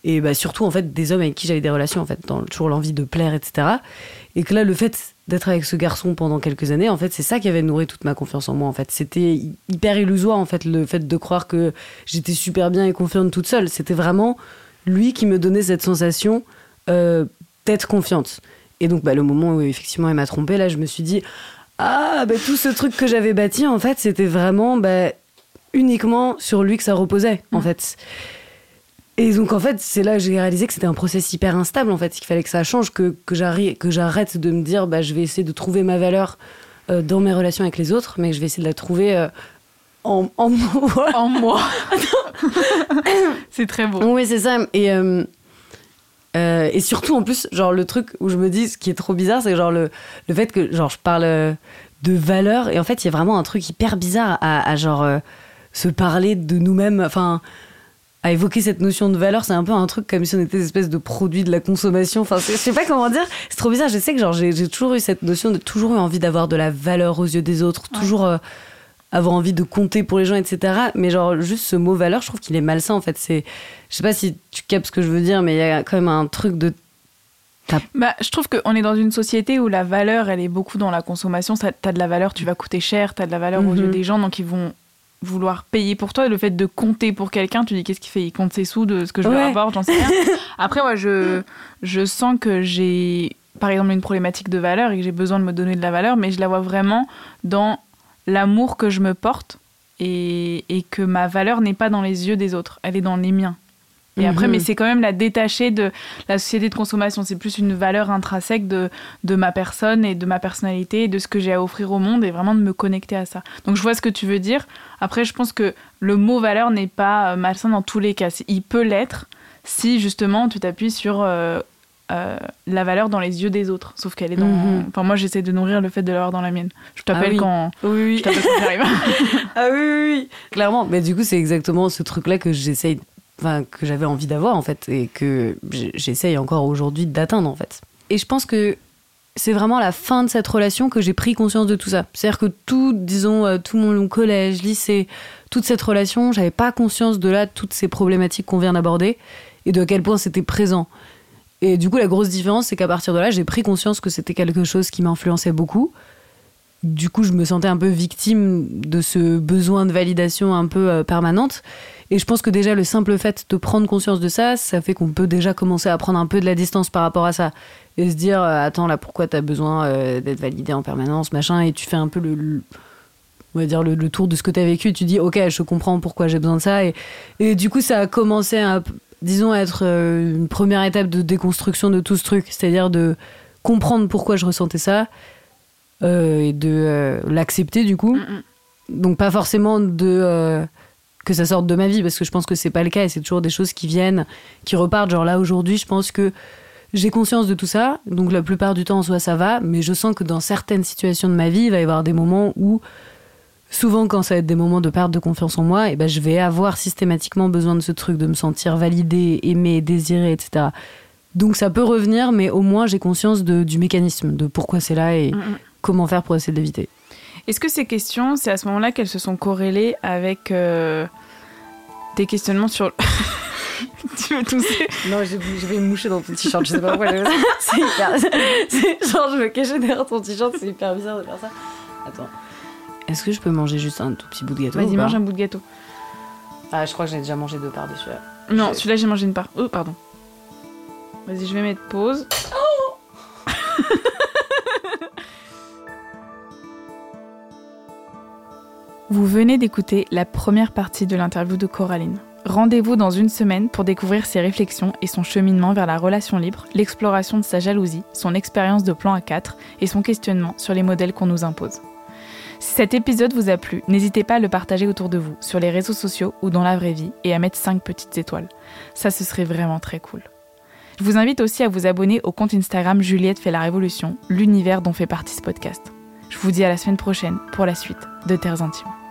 et bah, surtout, en fait, des hommes avec qui j'avais des relations, en fait, dans toujours l'envie de plaire, etc. Et que là, le fait d'être avec ce garçon pendant quelques années, en fait, c'est ça qui avait nourri toute ma confiance en moi. En fait, c'était hyper illusoire, en fait, le fait de croire que j'étais super bien et confiante toute seule. C'était vraiment lui qui me donnait cette sensation euh, d'être confiante. Et donc, bah, le moment où effectivement il m'a trompée, là, je me suis dit, ah, bah, tout ce truc que j'avais bâti, en fait, c'était vraiment bah, uniquement sur lui que ça reposait, en mmh. fait. Et donc en fait, c'est là que j'ai réalisé que c'était un process hyper instable en fait, qu'il fallait que ça change, que, que j'arrête de me dire bah, je vais essayer de trouver ma valeur euh, dans mes relations avec les autres, mais que je vais essayer de la trouver euh, en, en, moi. En moi. c'est très beau. Oui, c'est ça. Et, euh, et surtout en plus, genre le truc où je me dis, ce qui est trop bizarre, c'est genre le, le fait que genre je parle de valeur et en fait il y a vraiment un truc hyper bizarre à, à genre se parler de nous-mêmes. Enfin à évoquer cette notion de valeur, c'est un peu un truc comme si on était des espèces de produits de la consommation. Enfin, je sais pas comment dire. C'est trop bizarre. Je sais que genre j'ai toujours eu cette notion de toujours eu envie d'avoir de la valeur aux yeux des autres, toujours euh, avoir envie de compter pour les gens, etc. Mais genre juste ce mot valeur, je trouve qu'il est malsain en fait. C'est, je sais pas si tu captes ce que je veux dire, mais il y a quand même un truc de bah, je trouve qu'on est dans une société où la valeur, elle est beaucoup dans la consommation. T'as de la valeur, tu vas coûter cher, t'as de la valeur aux yeux mhm. des gens, donc ils vont vouloir payer pour toi, le fait de compter pour quelqu'un, tu dis qu'est-ce qu'il fait? Il compte ses sous de ce que je vais avoir, j'en sais rien. Après, moi, je, je sens que j'ai, par exemple, une problématique de valeur et que j'ai besoin de me donner de la valeur, mais je la vois vraiment dans l'amour que je me porte et, et que ma valeur n'est pas dans les yeux des autres, elle est dans les miens. Et après, Mhm. mais c'est quand même la détacher de la société de consommation. C'est plus une valeur intrinsèque de, de ma personne et de ma personnalité et de ce que j'ai à offrir au monde et vraiment de me connecter à ça. Donc je vois ce que tu veux dire. Après, je pense que le mot valeur n'est pas euh, malsain dans tous les cas. Il peut l'être si justement tu t'appuies sur euh, euh, la valeur dans les yeux des autres. Sauf qu'elle est dans. Mhm. Enfin, moi, j'essaie de nourrir le fait de l'avoir dans la mienne. Je t'appelle Ah oui. quand. Oui, oui. Je quand. Ah oui, oui, oui. Clairement. Mais du coup, c'est exactement ce truc-là que j'essaye, que j'avais envie d'avoir, en fait, et que j'essaye encore aujourd'hui d'atteindre, en fait. Et je pense que c'est vraiment à la fin de cette relation que j'ai pris conscience de tout ça. C'est-à-dire que tout, disons, euh, tout mon collège, lycée, toute cette relation, j'avais pas conscience de là, toutes ces problématiques qu'on vient d'aborder, et de quel point c'était présent. Et du coup, la grosse différence, c'est qu'à partir de là, j'ai pris conscience que c'était quelque chose qui m'influençait beaucoup. Du coup, je me sentais un peu victime de ce besoin de validation un peu euh, permanente. Et je pense que déjà, le simple fait de prendre conscience de ça, ça fait qu'on peut déjà commencer à prendre un peu de la distance par rapport à ça. Et se dire, euh, attends, là, pourquoi t'as besoin euh, d'être validé en permanence, machin. Et tu fais un peu le, on va dire, le, tour de ce que t'as vécu. Tu dis, ok, je comprends pourquoi j'ai besoin de ça. Et, et du coup, ça a commencé à, disons, à être une première étape de déconstruction de tout ce truc. C'est-à-dire de comprendre pourquoi je ressentais ça et de euh, l'accepter du coup. Mm, mm. Donc pas forcément de euh, que ça sorte de ma vie parce que je pense que c'est pas le cas et c'est toujours des choses qui viennent, qui repartent. Genre là aujourd'hui, je pense que j'ai conscience de tout ça, donc la plupart du temps en soi ça va, mais je sens que dans certaines situations de ma vie, il va y avoir des moments où souvent quand ça va être des moments de perte de confiance en moi, et ben je vais avoir systématiquement besoin de ce truc de me sentir validée, aimée, désirée, etc. Donc ça peut revenir, mais au moins j'ai conscience de- du mécanisme, de pourquoi c'est là et. Comment faire pour essayer de l'éviter. Est-ce que ces questions, c'est à ce moment-là qu'elles se sont corrélées avec euh, des questionnements sur. tu veux tousser? Non, je, je vais me moucher dans ton t-shirt, je sais pas pourquoi. c'est hyper. c'est- genre, je me cachais derrière ton t-shirt, c'est hyper bizarre de faire ça. Attends. Est-ce que je peux manger juste un tout petit bout de gâteau Vas-y, mange un bout de gâteau. Ah, je crois que j'ai déjà mangé deux parts dessus. là. Non, Je- celui-là, j'ai mangé une part. Oh, pardon. Vas-y, je vais mettre pause. Vous venez d'écouter la première partie de l'interview de Coraline. Rendez-vous dans une semaine pour découvrir ses réflexions et son cheminement vers la relation libre, l'exploration de sa jalousie, son expérience de plan A4 et son questionnement sur les modèles qu'on nous impose. Si cet épisode vous a plu, n'hésitez pas à le partager autour de vous, sur les réseaux sociaux ou dans la vraie vie, et à mettre 5 petites étoiles. Ça, ce serait vraiment très cool. Je vous invite aussi à vous abonner au compte Instagram Juliette fait la révolution, l'univers dont fait partie ce podcast. Je vous dis à la semaine prochaine pour la suite de Terres Intimes.